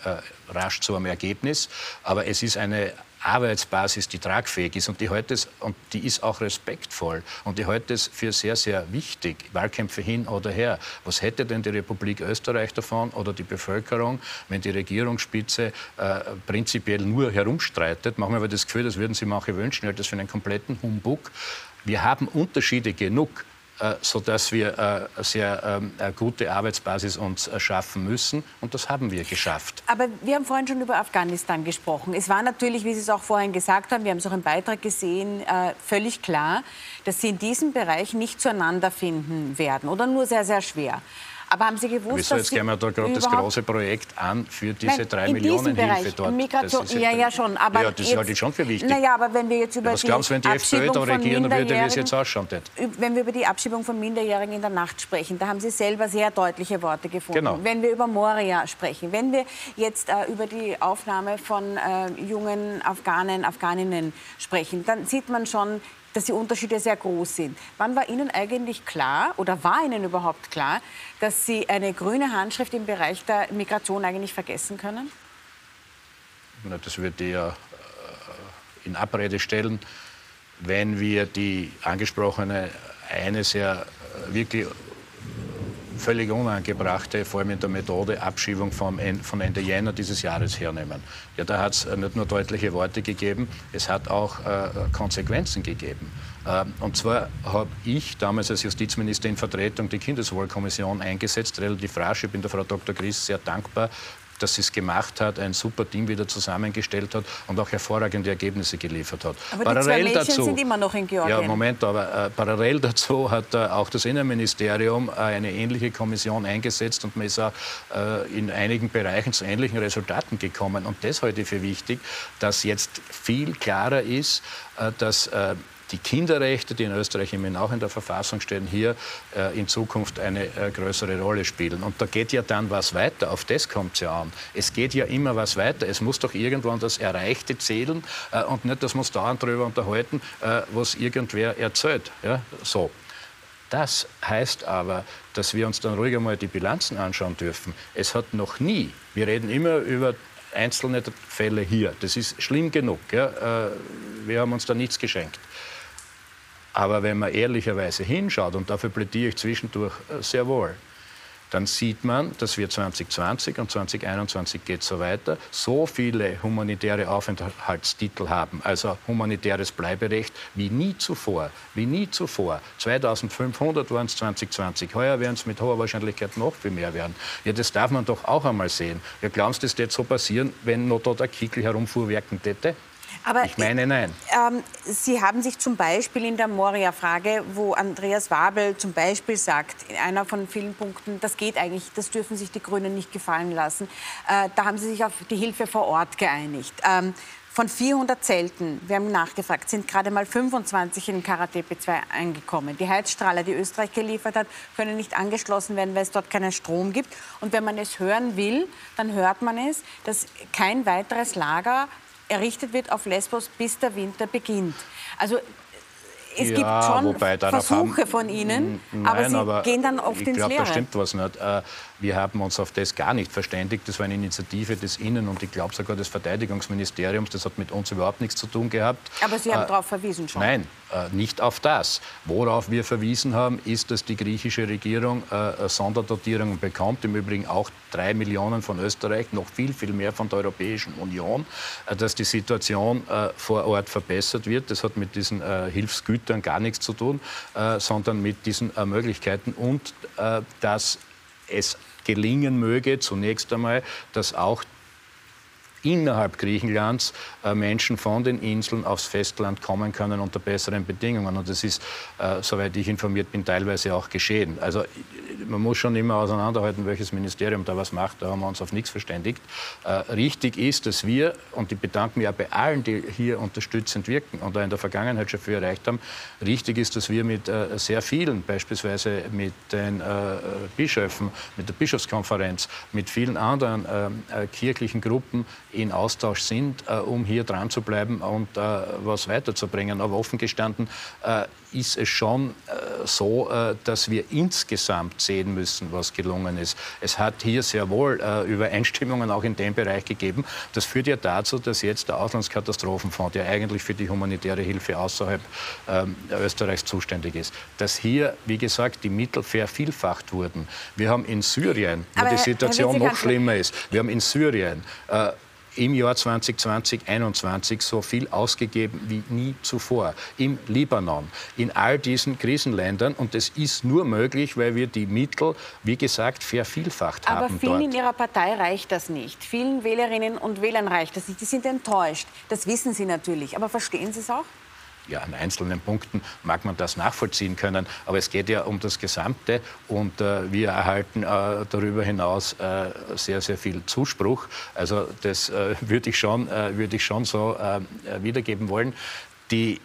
rasch zu einem Ergebnis, aber es ist eine Arbeitsbasis, die tragfähig ist und die heute und die ist auch respektvoll und die heute ist für sehr sehr wichtig. Wahlkämpfe hin oder her. Was hätte denn die Republik Österreich davon oder die Bevölkerung, wenn die Regierungsspitze äh, prinzipiell nur herumstreitet? Machen wir aber das Gefühl, das würden sie manche wünschen, halt das für einen kompletten Humbug. Wir haben Unterschiede genug. Äh, sodass wir eine äh, sehr ähm, eine gute Arbeitsbasis uns äh, schaffen müssen. Und das haben wir geschafft. Aber wir haben vorhin schon über Afghanistan gesprochen. Es war natürlich, wie Sie es auch vorhin gesagt haben, wir haben es auch im Beitrag gesehen, völlig klar, dass Sie in diesem Bereich nicht zueinander finden werden oder nur sehr, sehr schwer. Aber haben Sie gewusst, Wieso, jetzt gehen wir da gerade das große Projekt an für diese Nein, drei Millionen Bereich, Hilfe dort. Migration, ja, ja, schon. Aber ja, das jetzt, halte ich schon für wichtig. Naja, aber wenn wir jetzt über ja, was glauben Sie, wenn die FPÖ da regieren würde, wie es jetzt ausschauen wird? Wenn wir über die Abschiebung von Minderjährigen in der Nacht sprechen, da haben Sie selber sehr deutliche Worte gefunden. Genau. Wenn wir über Moria sprechen, wenn wir jetzt äh, über die Aufnahme von äh, jungen Afghanen, Afghaninnen sprechen, dann sieht man schon, dass die Unterschiede sehr groß sind. Wann war Ihnen eigentlich klar oder war Ihnen überhaupt klar, dass Sie eine grüne Handschrift im Bereich der Migration eigentlich vergessen können? Das würde ich ja äh, in Abrede stellen, wenn wir die angesprochene eine sehr äh, wirklich völlig unangebrachte, vor allem in der Methode Abschiebung vom von Ende Jänner dieses Jahres hernehmen. Ja, da hat es äh, nicht nur deutliche Worte gegeben, es hat auch äh, Konsequenzen gegeben. Ähm, und zwar habe ich damals als Justizminister in Vertretung die Kindeswohlkommission eingesetzt, relativ rasch. Ich bin der Frau Dr. Gries sehr dankbar dass sie es gemacht hat, ein super Team wieder zusammengestellt hat und auch hervorragende Ergebnisse geliefert hat. Aber parallel die zwei dazu, sind immer noch in Georgien. Ja, Moment, aber äh, parallel dazu hat äh, auch das Innenministerium äh, eine ähnliche Kommission eingesetzt und man ist auch äh, in einigen Bereichen zu ähnlichen Resultaten gekommen. Und das halte ich für wichtig, dass jetzt viel klarer ist, äh, dass äh, die Kinderrechte, die in Österreich immerhin auch in der Verfassung stehen, hier äh, in Zukunft eine äh, größere Rolle spielen. Und da geht ja dann was weiter. Auf das kommt es ja an. Es geht ja immer was weiter. Es muss doch irgendwann das Erreichte zählen äh, und nicht, dass wir uns dauernd darüber unterhalten, äh, was irgendwer erzählt. Ja? So. Das heißt aber, dass wir uns dann ruhig einmal die Bilanzen anschauen dürfen. Es hat noch nie, wir reden immer über einzelne Fälle hier, das ist schlimm genug, ja? Äh, wir haben uns da nichts geschenkt. Aber wenn man ehrlicherweise hinschaut, und dafür plädiere ich zwischendurch äh, sehr wohl, dann sieht man, dass wir 2020 und 2021 geht so weiter, so viele humanitäre Aufenthaltstitel haben, also humanitäres Bleiberecht, wie nie zuvor. Wie nie zuvor. 2500 waren es 2020. Heuer werden es mit hoher Wahrscheinlichkeit noch viel mehr werden. Ja, das darf man doch auch einmal sehen. Ja, glauben Sie, das wird so passieren, wenn noch da der Kickel herumfuhrwerken täte? Aber ich meine, nein. Ähm, Sie haben sich zum Beispiel in der Moria-Frage, wo Andreas Wabel zum Beispiel sagt, in einer von vielen Punkten, das geht eigentlich, das dürfen sich die Grünen nicht gefallen lassen, äh, da haben Sie sich auf die Hilfe vor Ort geeinigt. Ähm, von 400 Zelten, wir haben nachgefragt, sind gerade mal 25 in Karatepe 2 eingekommen. Die Heizstrahler, die Österreich geliefert hat, können nicht angeschlossen werden, weil es dort keinen Strom gibt. Und wenn man es hören will, dann hört man es, dass kein weiteres Lager errichtet wird auf Lesbos, bis der Winter beginnt. Also es ja, gibt schon Versuche haben, von Ihnen, nein, aber Sie aber gehen dann oft ins glaub, Leere. Da stimmt was nicht. Wir haben uns auf das gar nicht verständigt. Das war eine Initiative des Innen- und ich glaube sogar des Verteidigungsministeriums. Das hat mit uns überhaupt nichts zu tun gehabt. Aber Sie haben äh, darauf verwiesen schon. Nein, äh, nicht auf das. Worauf wir verwiesen haben, ist, dass die griechische Regierung äh, Sonderdotierungen bekommt. Im Übrigen auch drei Millionen von Österreich, noch viel, viel mehr von der Europäischen Union. Äh, dass die Situation äh, vor Ort verbessert wird. Das hat mit diesen äh, Hilfsgütern gar nichts zu tun, sondern mit diesen Möglichkeiten und dass es gelingen möge, zunächst einmal, dass auch innerhalb Griechenlands äh, Menschen von den Inseln aufs Festland kommen können unter besseren Bedingungen. Und das ist, äh, soweit ich informiert bin, teilweise auch geschehen. Also man muss schon immer auseinanderhalten, welches Ministerium da was macht. Da haben wir uns auf nichts verständigt. Äh, richtig ist, dass wir, und ich bedanke mich auch bei allen, die hier unterstützend wirken und da in der Vergangenheit schon viel erreicht haben, richtig ist, dass wir mit sehr vielen, beispielsweise mit den Bischöfen, mit der Bischofskonferenz, mit vielen anderen äh, kirchlichen Gruppen in Austausch sind, äh, um hier dran zu bleiben und äh, was weiterzubringen. Aber offen gestanden ist es schon äh, so, äh, dass wir insgesamt sehen müssen, was gelungen ist. Es hat hier sehr wohl äh, Übereinstimmungen auch in dem Bereich gegeben. Das führt ja dazu, dass jetzt der Auslandskatastrophenfonds, der eigentlich für die humanitäre Hilfe außerhalb ähm, Österreichs zuständig ist, dass hier, wie gesagt, die Mittel vervielfacht wurden. Wir haben in Syrien, wo Aber die Situation noch schlimmer ist, wir haben in Syrien äh, im Jahr 2020, 2021 so viel ausgegeben wie nie zuvor. Im Libanon, in all diesen Krisenländern. Und das ist nur möglich, weil wir die Mittel, wie gesagt, vervielfacht Aber haben. Aber vielen dort. in Ihrer Partei reicht das nicht. Vielen Wählerinnen und Wählern reicht das nicht. Die sind enttäuscht. Das wissen Sie natürlich. Aber verstehen Sie es auch? Ja, an einzelnen Punkten mag man das nachvollziehen können, aber es geht ja um das Gesamte und äh, wir erhalten äh, darüber hinaus äh, sehr, sehr viel Zuspruch. Also das äh, würde ich, schon, äh, würd ich schon so äh, wiedergeben wollen. Die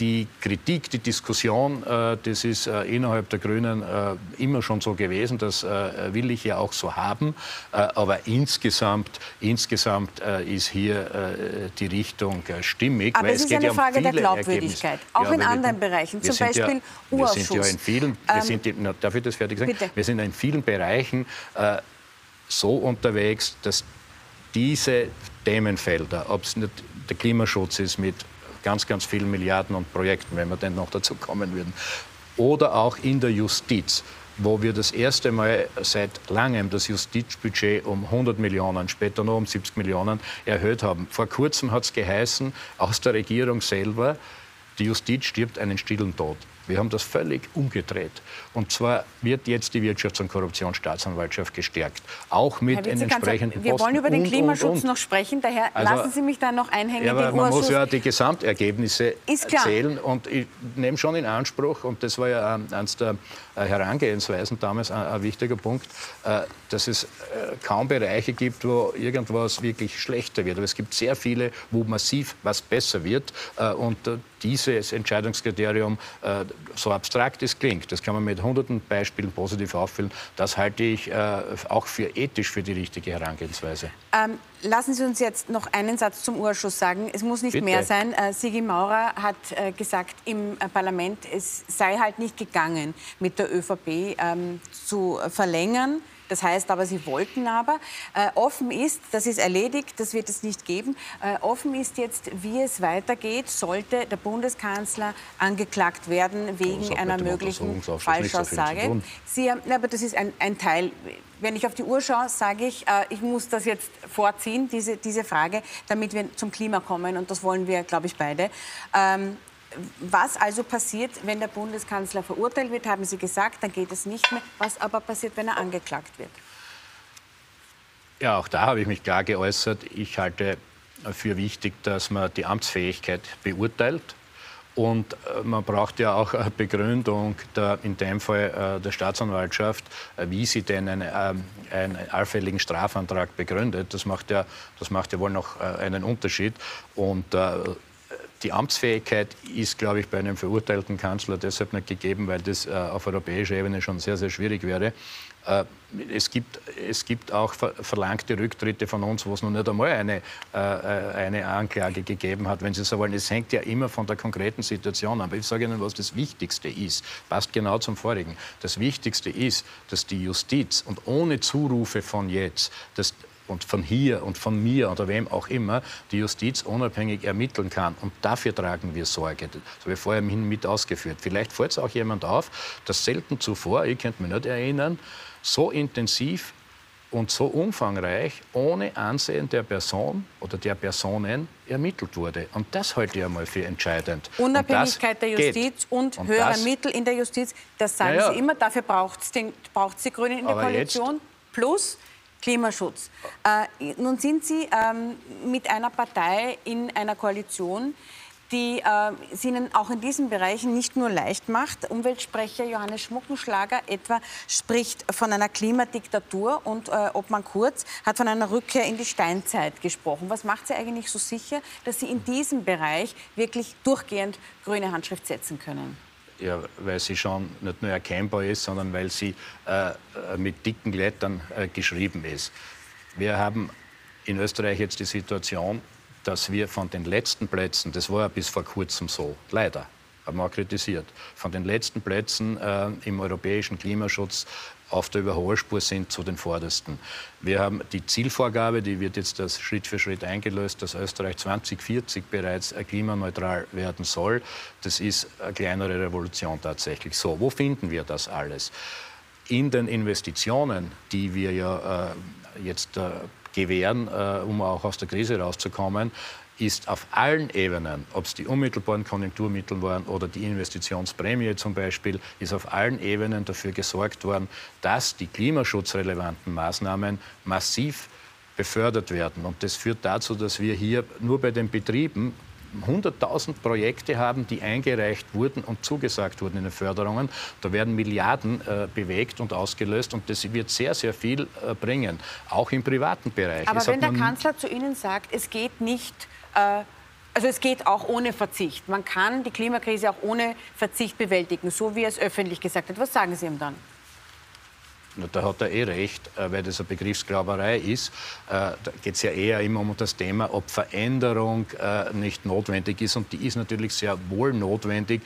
die Kritik, die Diskussion, äh, das ist äh, innerhalb der Grünen äh, immer schon so gewesen. Das will ich ja auch so haben. aber insgesamt, insgesamt ist hier die Richtung stimmig. Aber es ist eine ja um Frage der Glaubwürdigkeit, auch ja, in anderen Bereichen, zum Beispiel ja, Wir sind ja in vielen, wir ähm, sind, na, darf ich das fertig sagen? Bitte. Wir sind in vielen Bereichen so unterwegs, dass diese Themenfelder, ob es der Klimaschutz ist mit ganz, ganz vielen Milliarden und Projekten, wenn wir denn noch dazu kommen würden. Oder auch in der Justiz wo wir das erste Mal seit langem das Justizbudget um 100 Millionen, später noch um 70 Millionen erhöht haben. Vor kurzem hat es geheißen, aus der Regierung selber, die Justiz stirbt einen stillen Tod. Wir haben das völlig umgedreht. Und zwar wird jetzt die Wirtschafts- und Korruptionsstaatsanwaltschaft gestärkt, auch mit den entsprechenden Wir wollen über den Klimaschutz und, und. noch sprechen, daher also, lassen Sie mich da noch einhängen. Ja, aber man muss ja die Gesamtergebnisse erzählen und ich nehme schon in Anspruch, und das war ja eines der Herangehensweisen damals ein, ein wichtiger Punkt, dass es kaum Bereiche gibt, wo irgendwas wirklich schlechter wird. Aber es gibt sehr viele, wo massiv was besser wird. Und dieses Entscheidungskriterium, so abstrakt es klingt, das kann man mit hunderten Beispielen positiv auffüllen, das halte ich auch für ethisch für die richtige Herangehensweise. Ähm, lassen Sie uns jetzt noch einen Satz zum Urschuss sagen. Es muss nicht Bitte. mehr sein. Äh, Sigi Maurer hat äh, gesagt im äh, Parlament, es sei halt nicht gegangen, mit der ÖVP ähm, zu verlängern. Das heißt aber, sie wollten aber. Äh, offen ist, das ist erledigt, das wird es nicht geben. Äh, offen ist jetzt, wie es weitergeht, sollte der Bundeskanzler angeklagt werden wegen einer möglichen Falschaussage. Sie haben, aber das ist ein, ein Teil wenn ich auf die Uhr schaue, sage ich, äh, ich muss das jetzt vorziehen, diese, diese Frage, damit wir zum Klima kommen. Und das wollen wir, glaube ich, beide. Ähm, was also passiert, wenn der Bundeskanzler verurteilt wird, haben Sie gesagt, dann geht es nicht mehr. Was aber passiert, wenn er angeklagt wird? Ja, auch da habe ich mich klar geäußert. Ich halte für wichtig, dass man die Amtsfähigkeit beurteilt. Und äh, man braucht ja auch eine Begründung, der, in dem Fall äh, der Staatsanwaltschaft, äh, wie sie denn eine, äh, einen allfälligen Strafantrag begründet. Das macht ja, das macht ja wohl noch einen Unterschied. Und die Amtsfähigkeit ist, glaube ich, bei einem verurteilten Kanzler deshalb nicht gegeben, weil das äh, auf europäischer Ebene schon sehr, sehr schwierig wäre. Äh, es gibt, es gibt auch verlangte Rücktritte von uns, wo es noch nicht einmal eine, äh, eine Anklage gegeben hat, wenn Sie so wollen. Es hängt ja immer von der konkreten Situation ab. Ich sage Ihnen, was das Wichtigste ist. Passt genau zum vorigen. Das Wichtigste ist, dass die Justiz und ohne Zurufe von jetzt, dass und von hier und von mir oder wem auch immer die Justiz unabhängig ermitteln kann. Und dafür tragen wir Sorge. Das habe ich vorher mit ausgeführt. Vielleicht fällt es auch jemand auf, dass selten zuvor, ich könnte mich nicht erinnern, so intensiv und so umfangreich ohne Ansehen der Person oder der Personen ermittelt wurde. Und das halte ich einmal für entscheidend. Unabhängigkeit der Justiz und, und höhere Mittel in der Justiz, das sagen ja, ja. Sie immer. Dafür braucht es die Grünen in der Koalition. Plus Klimaschutz. Äh, nun sind Sie ähm, mit einer Partei in einer Koalition, die äh, es Ihnen auch in diesen Bereichen nicht nur leicht macht. Umweltsprecher Johannes Schmuckenschlager etwa spricht von einer Klimadiktatur und äh, Obmann Kurz hat von einer Rückkehr in die Steinzeit gesprochen. Was macht Sie eigentlich so sicher, dass Sie in diesem Bereich wirklich durchgehend grüne Handschrift setzen können? Ja, weil sie schon nicht nur erkennbar ist, sondern weil sie äh, mit dicken Lettern äh, geschrieben ist. Wir haben in Österreich jetzt die Situation, dass wir von den letzten Plätzen, das war ja bis vor kurzem so, leider, haben wir auch kritisiert, von den letzten Plätzen äh, im europäischen Klimaschutz auf der Überholspur sind zu den Vordersten. Wir haben die Zielvorgabe, die wird jetzt das Schritt für Schritt eingelöst, dass Österreich 2040 bereits klimaneutral werden soll. Das ist eine kleinere Revolution tatsächlich. So, wo finden wir das alles? In den Investitionen, die wir ja äh, jetzt äh, gewähren, äh, um auch aus der Krise rauszukommen, ist auf allen Ebenen, ob es die unmittelbaren Konjunkturmittel waren oder die Investitionsprämie zum Beispiel, ist auf allen Ebenen dafür gesorgt worden, dass die klimaschutzrelevanten Maßnahmen massiv befördert werden. Und das führt dazu, dass wir hier nur bei den Betrieben 100.000 Projekte haben, die eingereicht wurden und zugesagt wurden in den Förderungen. Da werden Milliarden äh, bewegt und ausgelöst und das wird sehr, sehr viel äh, bringen, auch im privaten Bereich. Aber es wenn der Kanzler zu Ihnen sagt, es geht nicht also es geht auch ohne Verzicht. Man kann die Klimakrise auch ohne Verzicht bewältigen, so wie er es öffentlich gesagt hat. Was sagen Sie ihm dann? Da hat er eh recht, äh, weil das eine Begriffsglauberei ist. Äh, da geht es ja eher immer um das Thema, ob Veränderung nicht notwendig ist. Und die ist natürlich sehr wohl notwendig,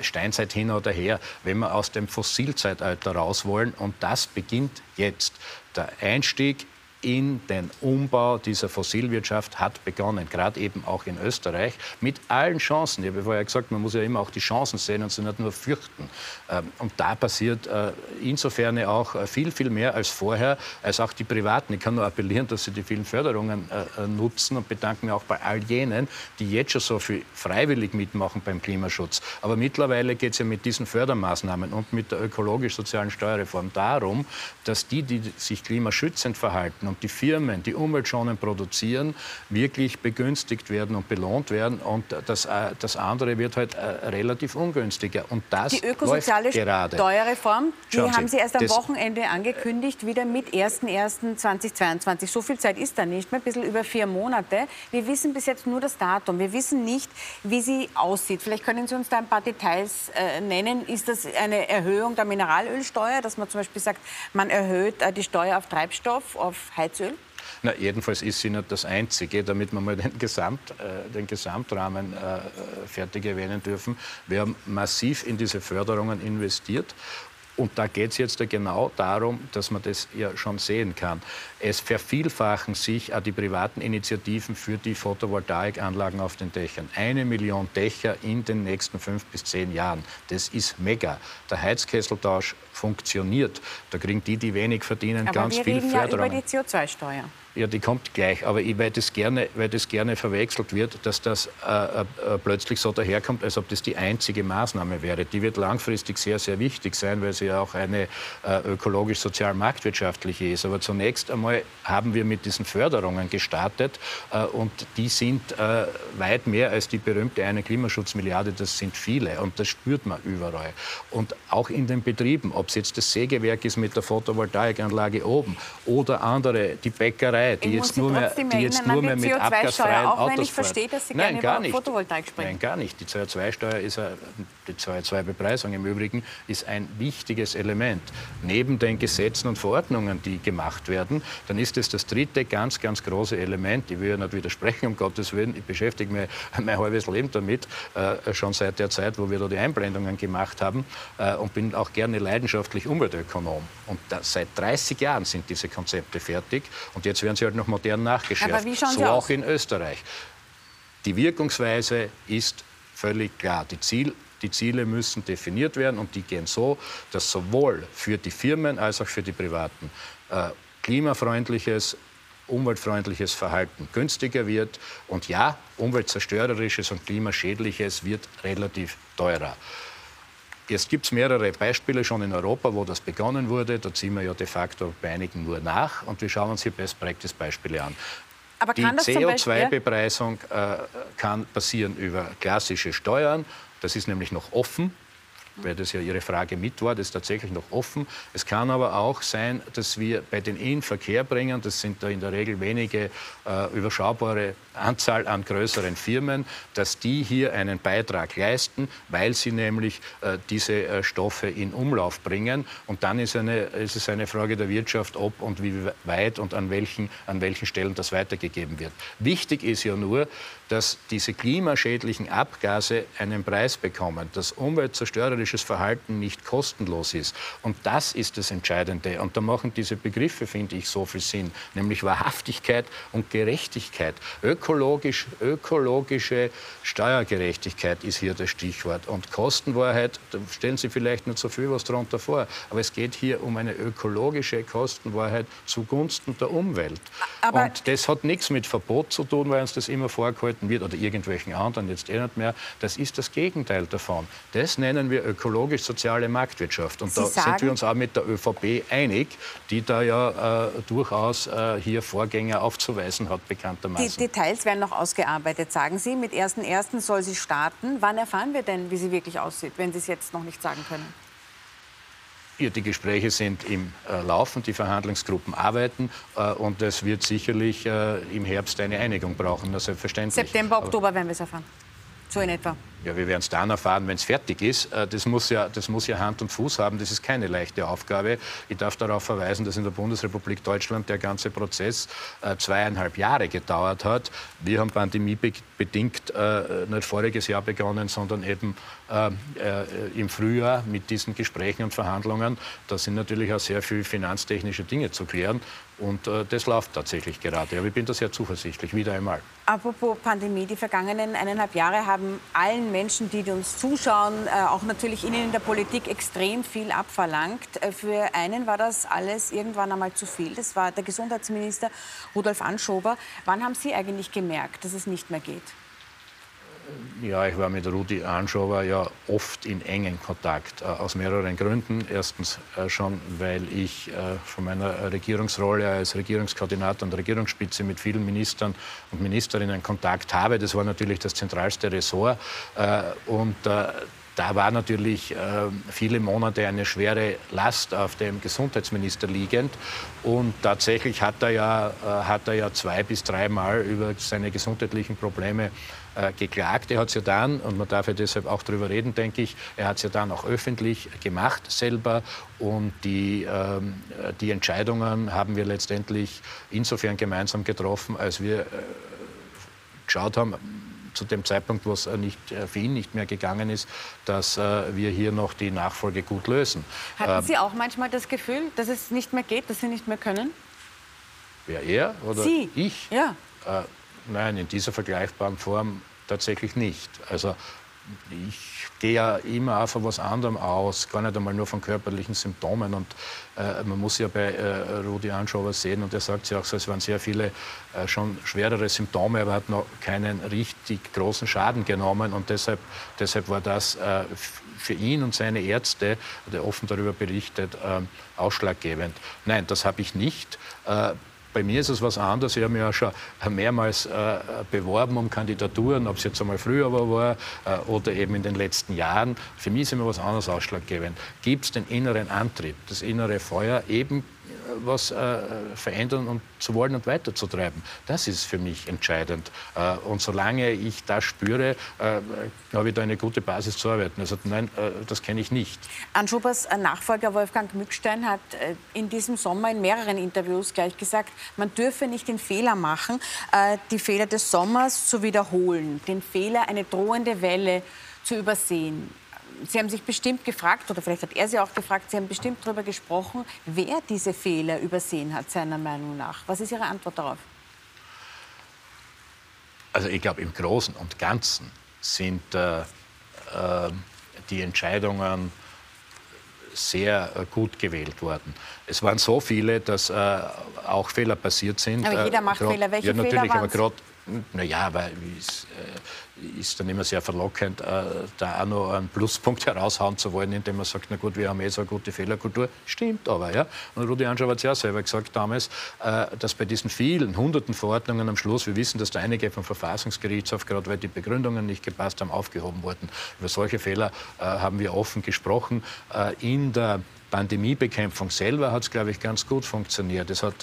Steinzeit hin oder her, wenn wir aus dem Fossilzeitalter raus wollen. Und das beginnt jetzt. Der Einstieg in den Umbau dieser Fossilwirtschaft hat begonnen, gerade eben auch in Österreich, mit allen Chancen. Ich habe vorher gesagt, man muss ja immer auch die Chancen sehen und sie nicht nur fürchten. Ähm, und da passiert äh, insofern auch äh, viel, viel mehr als vorher, als auch die Privaten. Ich kann nur appellieren, dass sie die vielen Förderungen äh, nutzen und bedanke mich auch bei all jenen, die jetzt schon so viel freiwillig mitmachen beim Klimaschutz. Aber mittlerweile geht es ja mit diesen Fördermaßnahmen und mit der ökologisch-sozialen Steuerreform darum, dass die, die sich klimaschützend verhalten und und die Firmen, die umweltschonend produzieren, wirklich begünstigt werden und belohnt werden. Und das, äh, das andere wird halt äh, relativ ungünstiger. Und das die ökosoziale. Steuerreform, die Sie, haben Sie erst am Wochenende angekündigt, wieder mit 1.1.2022. So viel Zeit ist da nicht mehr, ein bisschen über vier Monate. Wir wissen bis jetzt nur das Datum. Wir wissen nicht, wie sie aussieht. Vielleicht können Sie uns da ein paar Details äh, nennen. Ist das eine Erhöhung der Mineralölsteuer, dass man zum Beispiel sagt, man erhöht äh, die Steuer auf Treibstoff, auf Heizöl? Na, jedenfalls ist sie nicht das Einzige, damit wir mal den, Gesamt, äh, den Gesamtrahmen äh, fertig erwähnen dürfen. Wir haben massiv in diese Förderungen investiert und da geht es jetzt genau darum, dass man das ja schon sehen kann. Es vervielfachen sich auch die privaten Initiativen für die Photovoltaikanlagen auf den Dächern. Eine Million Dächer in den nächsten fünf bis zehn Jahren. Das ist mega. Der Heizkesseltausch funktioniert. Da kriegen die, die wenig verdienen, Aber ganz wir viel reden Förderung. Ja über die CO2-Steuer. Ja, die kommt gleich. Aber ich, weil, das gerne, weil das gerne verwechselt wird, dass das äh, äh, plötzlich so daherkommt, als ob das die einzige Maßnahme wäre. Die wird langfristig sehr, sehr wichtig sein, weil sie ja auch eine äh, ökologisch-sozial-marktwirtschaftliche ist. Aber zunächst einmal haben wir mit diesen Förderungen gestartet äh, und die sind äh, weit mehr als die berühmte eine Klimaschutzmilliarde. Das sind viele und das spürt man überall. Und auch in den Betrieben, ob es jetzt das Sägewerk ist mit der Photovoltaikanlage oben oder andere, die Bäckerei, die jetzt nur mehr, die jetzt nur mehr mit abgasfreien Autos wenn ich verstehe, dass Sie Nein, gar nicht. Photovoltaik sprechen. Nein, gar nicht. Die CO2-Steuer ist ein, die CO2-Bepreisung im Übrigen ist ein wichtiges Element. Neben den Gesetzen und Verordnungen, die gemacht werden, dann ist es das dritte ganz, ganz große Element. Ich will ja nicht widersprechen, um Gottes Willen. Ich beschäftige mich mein halbes Leben damit, äh, schon seit der Zeit, wo wir da die Einblendungen gemacht haben äh, und bin auch gerne leidenschaftlich Umweltökonom. Und da, seit 30 Jahren sind diese Konzepte fertig und jetzt werden sie halt noch modern nachgeschärft. So auch aus? in Österreich. Die Wirkungsweise ist völlig klar. Die, Ziel, die Ziele müssen definiert werden und die gehen so, dass sowohl für die Firmen als auch für die Privaten äh, klimafreundliches, umweltfreundliches Verhalten günstiger wird und ja, umweltzerstörerisches und klimaschädliches wird relativ teurer. Jetzt gibt es mehrere Beispiele schon in Europa, wo das begonnen wurde. Da ziehen wir ja de facto bei einigen nur nach und wir schauen uns hier Best Practice Beispiele an. Aber Die kann das zum Beispiel, ja? CO2-Bepreisung äh, kann passieren über klassische Steuern. Das ist nämlich noch offen weil das ja Ihre Frage mit war, das ist tatsächlich noch offen. Es kann aber auch sein, dass wir bei den in Verkehr bringen, das sind da in der Regel wenige äh, überschaubare Anzahl an größeren Firmen, dass die hier einen Beitrag leisten, weil sie nämlich äh, diese äh, Stoffe in Umlauf bringen. Und dann ist, eine, ist es eine Frage der Wirtschaft, ob und wie weit und an welchen, an welchen Stellen das weitergegeben wird. Wichtig ist ja nur, dass diese klimaschädlichen Abgase einen Preis bekommen, dass umweltzerstörerisches Verhalten nicht kostenlos ist. Und das ist das Entscheidende. Und da machen diese Begriffe, finde ich, so viel Sinn, nämlich Wahrhaftigkeit und Gerechtigkeit. Ökologisch, ökologische Steuergerechtigkeit ist hier das Stichwort. Und Kostenwahrheit, da stellen Sie vielleicht nicht so viel was darunter vor, aber es geht hier um eine ökologische Kostenwahrheit zugunsten der Umwelt. Aber und das hat nichts mit Verbot zu tun, weil uns das immer vorgehalten wird oder irgendwelchen anderen, jetzt eh nicht mehr. Das ist das Gegenteil davon. Das nennen wir ökologisch-soziale Marktwirtschaft. Und Sie da sind wir uns auch mit der ÖVP einig, die da ja äh, durchaus äh, hier Vorgänger aufzuweisen hat, Die bekanntermaßen. Details werden noch ausgearbeitet, sagen Sie. Mit 1.1. soll sie starten. Wann erfahren wir denn, wie sie wirklich aussieht, wenn Sie es jetzt noch nicht sagen können? Die Gespräche sind im äh, Laufen, die Verhandlungsgruppen arbeiten äh, und es wird sicherlich äh, im Herbst eine Einigung brauchen, na, selbstverständlich. September, Oktober werden wir es erfahren. So in etwa. Ja, wir werden es dann erfahren, wenn es fertig ist. Äh, Das muss, ja, das muss ja Hand und Fuß haben. Das ist keine leichte Aufgabe. Ich darf darauf verweisen, dass in der Bundesrepublik Deutschland der ganze Prozess äh, zweieinhalb Jahre gedauert hat. Wir haben pandemiebedingt äh, nicht voriges Jahr begonnen, sondern eben im Frühjahr mit diesen Gesprächen und Verhandlungen. Da sind natürlich auch sehr viele finanztechnische Dinge zu klären. Und äh, das läuft tatsächlich gerade. Aber ich bin da sehr zuversichtlich, wieder einmal. Apropos Pandemie, die vergangenen eineinhalb Jahre haben allen Menschen, die uns zuschauen, äh, auch natürlich Ihnen in der Politik extrem viel abverlangt. Äh, Für einen war das alles irgendwann einmal zu viel. Das war der Gesundheitsminister Rudolf Anschober. Wann haben Sie eigentlich gemerkt, dass es nicht mehr geht? Ja, ich war mit Rudi Anschober ja oft in engen Kontakt, äh, aus mehreren Gründen. Erstens äh, schon, weil ich äh, von meiner Regierungsrolle als Regierungskoordinator und Regierungsspitze mit vielen Ministern und Ministerinnen Kontakt habe. Das war natürlich das zentralste Ressort. Und da war natürlich äh, viele Monate eine schwere Last auf dem Gesundheitsminister liegend. Und tatsächlich hat er ja, äh, hat er ja zwei bis dreimal über seine gesundheitlichen Probleme äh, geklagt. Er hat es ja dann, und man darf ja deshalb auch darüber reden, denke ich, er hat es ja dann auch öffentlich gemacht selber. Und die, ähm, die Entscheidungen haben wir letztendlich insofern gemeinsam getroffen, als wir äh, geschaut haben, zu dem Zeitpunkt, wo es nicht, für ihn nicht mehr gegangen ist, dass äh, wir hier noch die Nachfolge gut lösen. Hatten ähm, Sie auch manchmal das Gefühl, dass es nicht mehr geht, dass Sie nicht mehr können? Wer er oder Sie? ich? Ja. Äh, nein, in dieser vergleichbaren Form tatsächlich nicht. Also ich gehe ja immer auch von was anderem aus, gar nicht einmal nur von körperlichen Symptomen. Und äh, man muss ja bei äh, Rudi Anschauer sehen, und er sagt ja auch so, es waren sehr viele äh, schon schwerere Symptome, aber er hat noch keinen richtig großen Schaden genommen. Und deshalb, deshalb war das äh, für ihn und seine Ärzte, der offen darüber berichtet, äh, ausschlaggebend. Nein, das habe ich nicht. Bei mir ist es was anderes. Ich habe mich ja schon mehrmals äh, beworben um Kandidaturen, ob es jetzt einmal früher war äh, oder eben in den letzten Jahren. Für mich ist immer was anderes ausschlaggebend. Gibt es den inneren Antrieb, das innere Feuer, eben was äh, verändern und zu wollen und weiterzutreiben. Das ist für mich entscheidend. Äh, und solange ich das spüre, äh, habe ich da eine gute Basis zu arbeiten. Also nein, äh, das kenne ich nicht. Anschubers Nachfolger Wolfgang Mückstein hat äh, in diesem Sommer in mehreren Interviews gleich gesagt, man dürfe nicht den Fehler machen, äh, die Fehler des Sommers zu wiederholen, den Fehler, eine drohende Welle zu übersehen. Sie haben sich bestimmt gefragt, oder vielleicht hat er Sie auch gefragt, Sie haben bestimmt darüber gesprochen, wer diese Fehler übersehen hat, seiner Meinung nach. Was ist Ihre Antwort darauf? Also ich glaube, im Großen und Ganzen sind äh, äh, die Entscheidungen sehr äh, gut gewählt worden. Es waren so viele, dass äh, auch Fehler passiert sind. Aber jeder macht grad, Fehler. Welche ja, natürlich, Fehler aber gerade naja, weil es äh, ist dann immer sehr verlockend, äh, da auch noch einen Pluspunkt heraushauen zu wollen, indem man sagt, na gut, wir haben eh so eine gute Fehlerkultur. Stimmt aber, ja. Und Rudi Anschauer hat es ja selber gesagt damals, äh, dass bei diesen vielen, hunderten Verordnungen am Schluss, wir wissen, dass da einige vom Verfassungsgerichtshof, gerade weil die Begründungen nicht gepasst haben, aufgehoben wurden. Über solche Fehler haben wir offen gesprochen. In der Pandemiebekämpfung selber hat es, glaube ich, ganz gut funktioniert. Es hat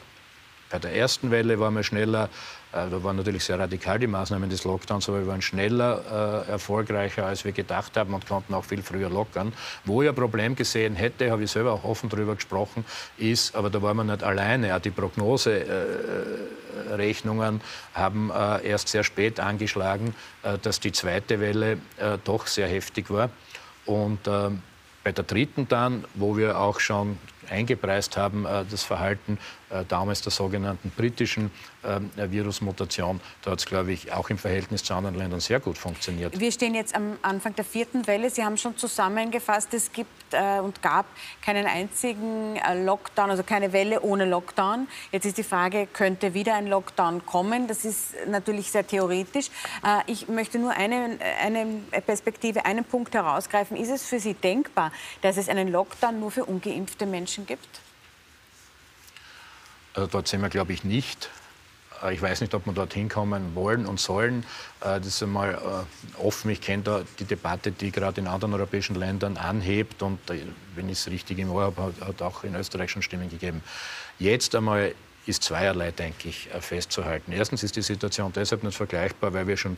bei der ersten Welle waren wir schneller, äh, da waren natürlich sehr radikal die Maßnahmen des Lockdowns, aber wir waren schneller äh, erfolgreicher, als wir gedacht haben und konnten auch viel früher lockern. Wo ich ein Problem gesehen hätte, habe ich selber auch offen darüber gesprochen, ist, aber da waren wir nicht alleine, auch die Prognoserechnungen äh, haben äh, erst sehr spät angeschlagen, äh, dass die zweite Welle doch sehr heftig war. Und bei der dritten dann, wo wir auch schon eingepreist haben, das Verhalten äh, damals der sogenannten britischen ähm, Virusmutation. Da hat es, glaube ich, auch im Verhältnis zu anderen Ländern sehr gut funktioniert. Wir stehen jetzt am Anfang der vierten Welle. Sie haben schon zusammengefasst, es gibt äh, und gab keinen einzigen äh, Lockdown, also keine Welle ohne Lockdown. Jetzt ist die Frage, könnte wieder ein Lockdown kommen? Das ist natürlich sehr theoretisch. Äh, ich möchte nur eine, eine Perspektive, einen Punkt herausgreifen. Ist es für Sie denkbar, dass es einen Lockdown nur für ungeimpfte Menschen gibt? Also dort sind wir, glaube ich, nicht. Äh, ich weiß nicht, ob wir dorthin kommen wollen und sollen. Äh, das ist einmal offen. Ich kenne da die Debatte, die gerade in anderen europäischen Ländern anhebt. Und wenn ich es richtig im Ohr habe, hat auch in Österreich schon Stimmen gegeben. Jetzt einmal ist zweierlei, denke ich, festzuhalten. Erstens ist die Situation deshalb nicht vergleichbar, weil wir schon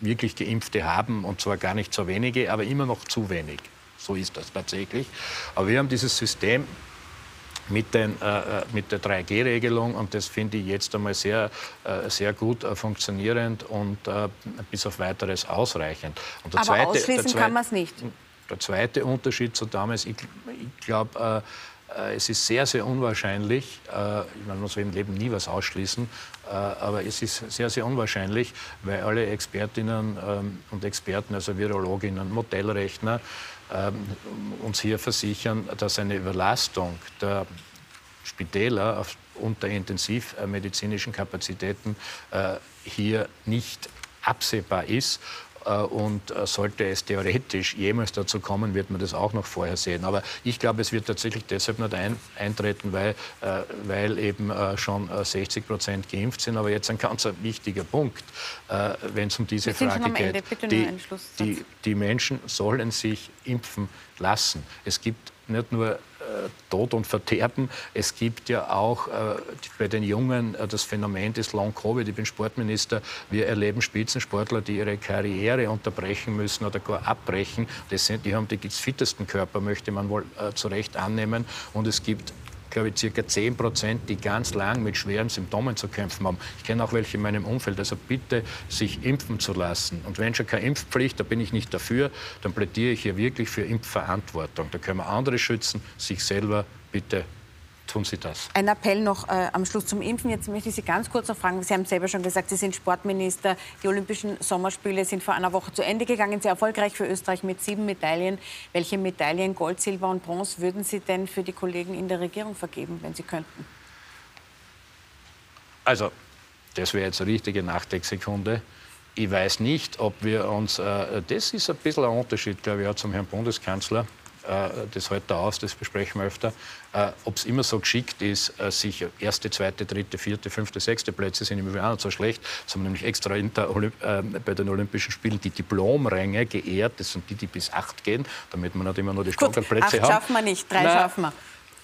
wirklich Geimpfte haben, und zwar gar nicht so wenige, aber immer noch zu wenig. So ist das tatsächlich. Aber wir haben dieses System mit, den, äh, äh mit der 3G-Regelung und das finde ich jetzt einmal sehr, äh, sehr gut äh, funktionierend und äh, bis auf weiteres ausreichend. Aber zweite, ausschließen zweite, kann man es nicht. Der zweite Unterschied zu damals, ich, ich glaube, äh, es ist sehr, sehr unwahrscheinlich, man muss im Leben nie was ausschließen, aber es ist sehr, sehr unwahrscheinlich, weil alle Expertinnen ähm, und Experten, also Virologinnen, Modellrechner, uns hier versichern, dass eine Überlastung der Spitäler und der intensivmedizinischen Kapazitäten äh, hier nicht absehbar ist und sollte es theoretisch jemals dazu kommen, wird man das auch noch vorher sehen. Aber ich glaube, es wird tatsächlich deshalb nicht ein, eintreten, weil, weil eben schon 60 Prozent geimpft sind. Aber jetzt ein ganz wichtiger Punkt, wenn es um diese Frage geht. Die, die, die Menschen sollen sich impfen lassen. Es gibt nicht nur äh, Tod und Verderben. Es gibt ja auch äh, bei den Jungen äh, das Phänomen des Long Covid. Ich bin Sportminister. Wir erleben Spitzensportler, die ihre Karriere unterbrechen müssen oder gar abbrechen. Das sind, die haben die fittesten Körper, möchte man wohl äh, zu Recht annehmen. Und es gibt glaube ich, circa 10 Prozent, die ganz lang mit schweren Symptomen zu kämpfen haben. Ich kenne auch welche in meinem Umfeld. Also bitte, sich impfen zu lassen. Und wenn schon keine Impfpflicht, da bin ich nicht dafür, dann plädiere ich hier wirklich für Impfverantwortung. Da können wir andere schützen, sich selber bitte tun Sie das. Ein Appell noch äh, am Schluss zum Impfen. Jetzt möchte ich Sie ganz kurz noch fragen. Sie haben selber schon gesagt, Sie sind Sportminister. Die Olympischen Sommerspiele sind vor einer Woche zu Ende gegangen. Sehr erfolgreich für Österreich mit sieben Medaillen. Welche Medaillen, Gold, Silber und Bronze, würden Sie denn für die Kollegen in der Regierung vergeben, wenn Sie könnten? Also, das wäre jetzt eine richtige Nachdenksekunde. Ich weiß nicht, ob wir uns, äh, das ist ein bisschen ein Unterschied, glaube ich, auch zum Herrn Bundeskanzler. Äh, das hält da aus, das besprechen wir öfter, äh, ob es immer so geschickt ist, äh, sich erste, zweite, dritte, vierte, fünfte, sechste Plätze sind im Übrigen auch nicht so schlecht. Haben nämlich extra Olymp bei den Olympischen Spielen die Diplomränge geehrt. Das sind die, die bis acht gehen, damit man nicht immer nur die Starterplätze haben. Acht schaffen wir nicht, drei Na, schaffen wir.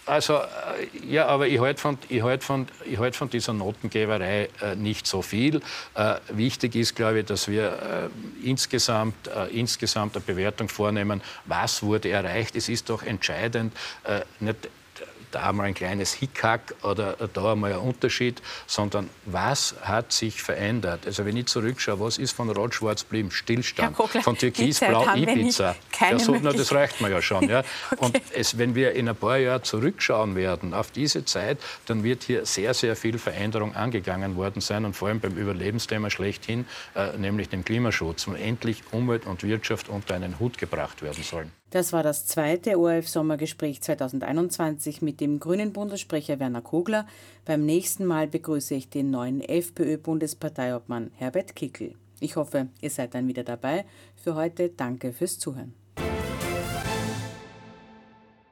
Also, äh, ja, aber ich halte von, halt von, halt von dieser Notengeberei äh, nicht so viel. Äh, wichtig ist, glaube ich, dass wir äh, insgesamt, äh, insgesamt eine Bewertung vornehmen, was wurde erreicht. Es ist doch entscheidend, äh, nicht da einmal ein kleines Hickhack oder da einmal ein Unterschied, sondern was hat sich verändert? Also wenn ich zurückschaue, was ist von Rot-Schwarz blieben? Stillstand. Kogler, von Türkisblau Ibiza. Ja, so, na, das reicht mir ja schon. Ja. okay. Und es, wenn wir in ein paar Jahren zurückschauen werden auf diese Zeit, dann wird hier sehr, sehr viel Veränderung angegangen worden sein und vor allem beim Überlebensthema schlechthin, äh, nämlich dem Klimaschutz, und endlich Umwelt und Wirtschaft unter einen Hut gebracht werden sollen. Das war das zweite ORF-Sommergespräch 2021 mit dem grünen Bundessprecher Werner Kogler. Beim nächsten Mal begrüße ich den neuen FPÖ-Bundesparteiobmann Herbert Kickl. Ich hoffe, ihr seid dann wieder dabei. Für heute danke fürs Zuhören.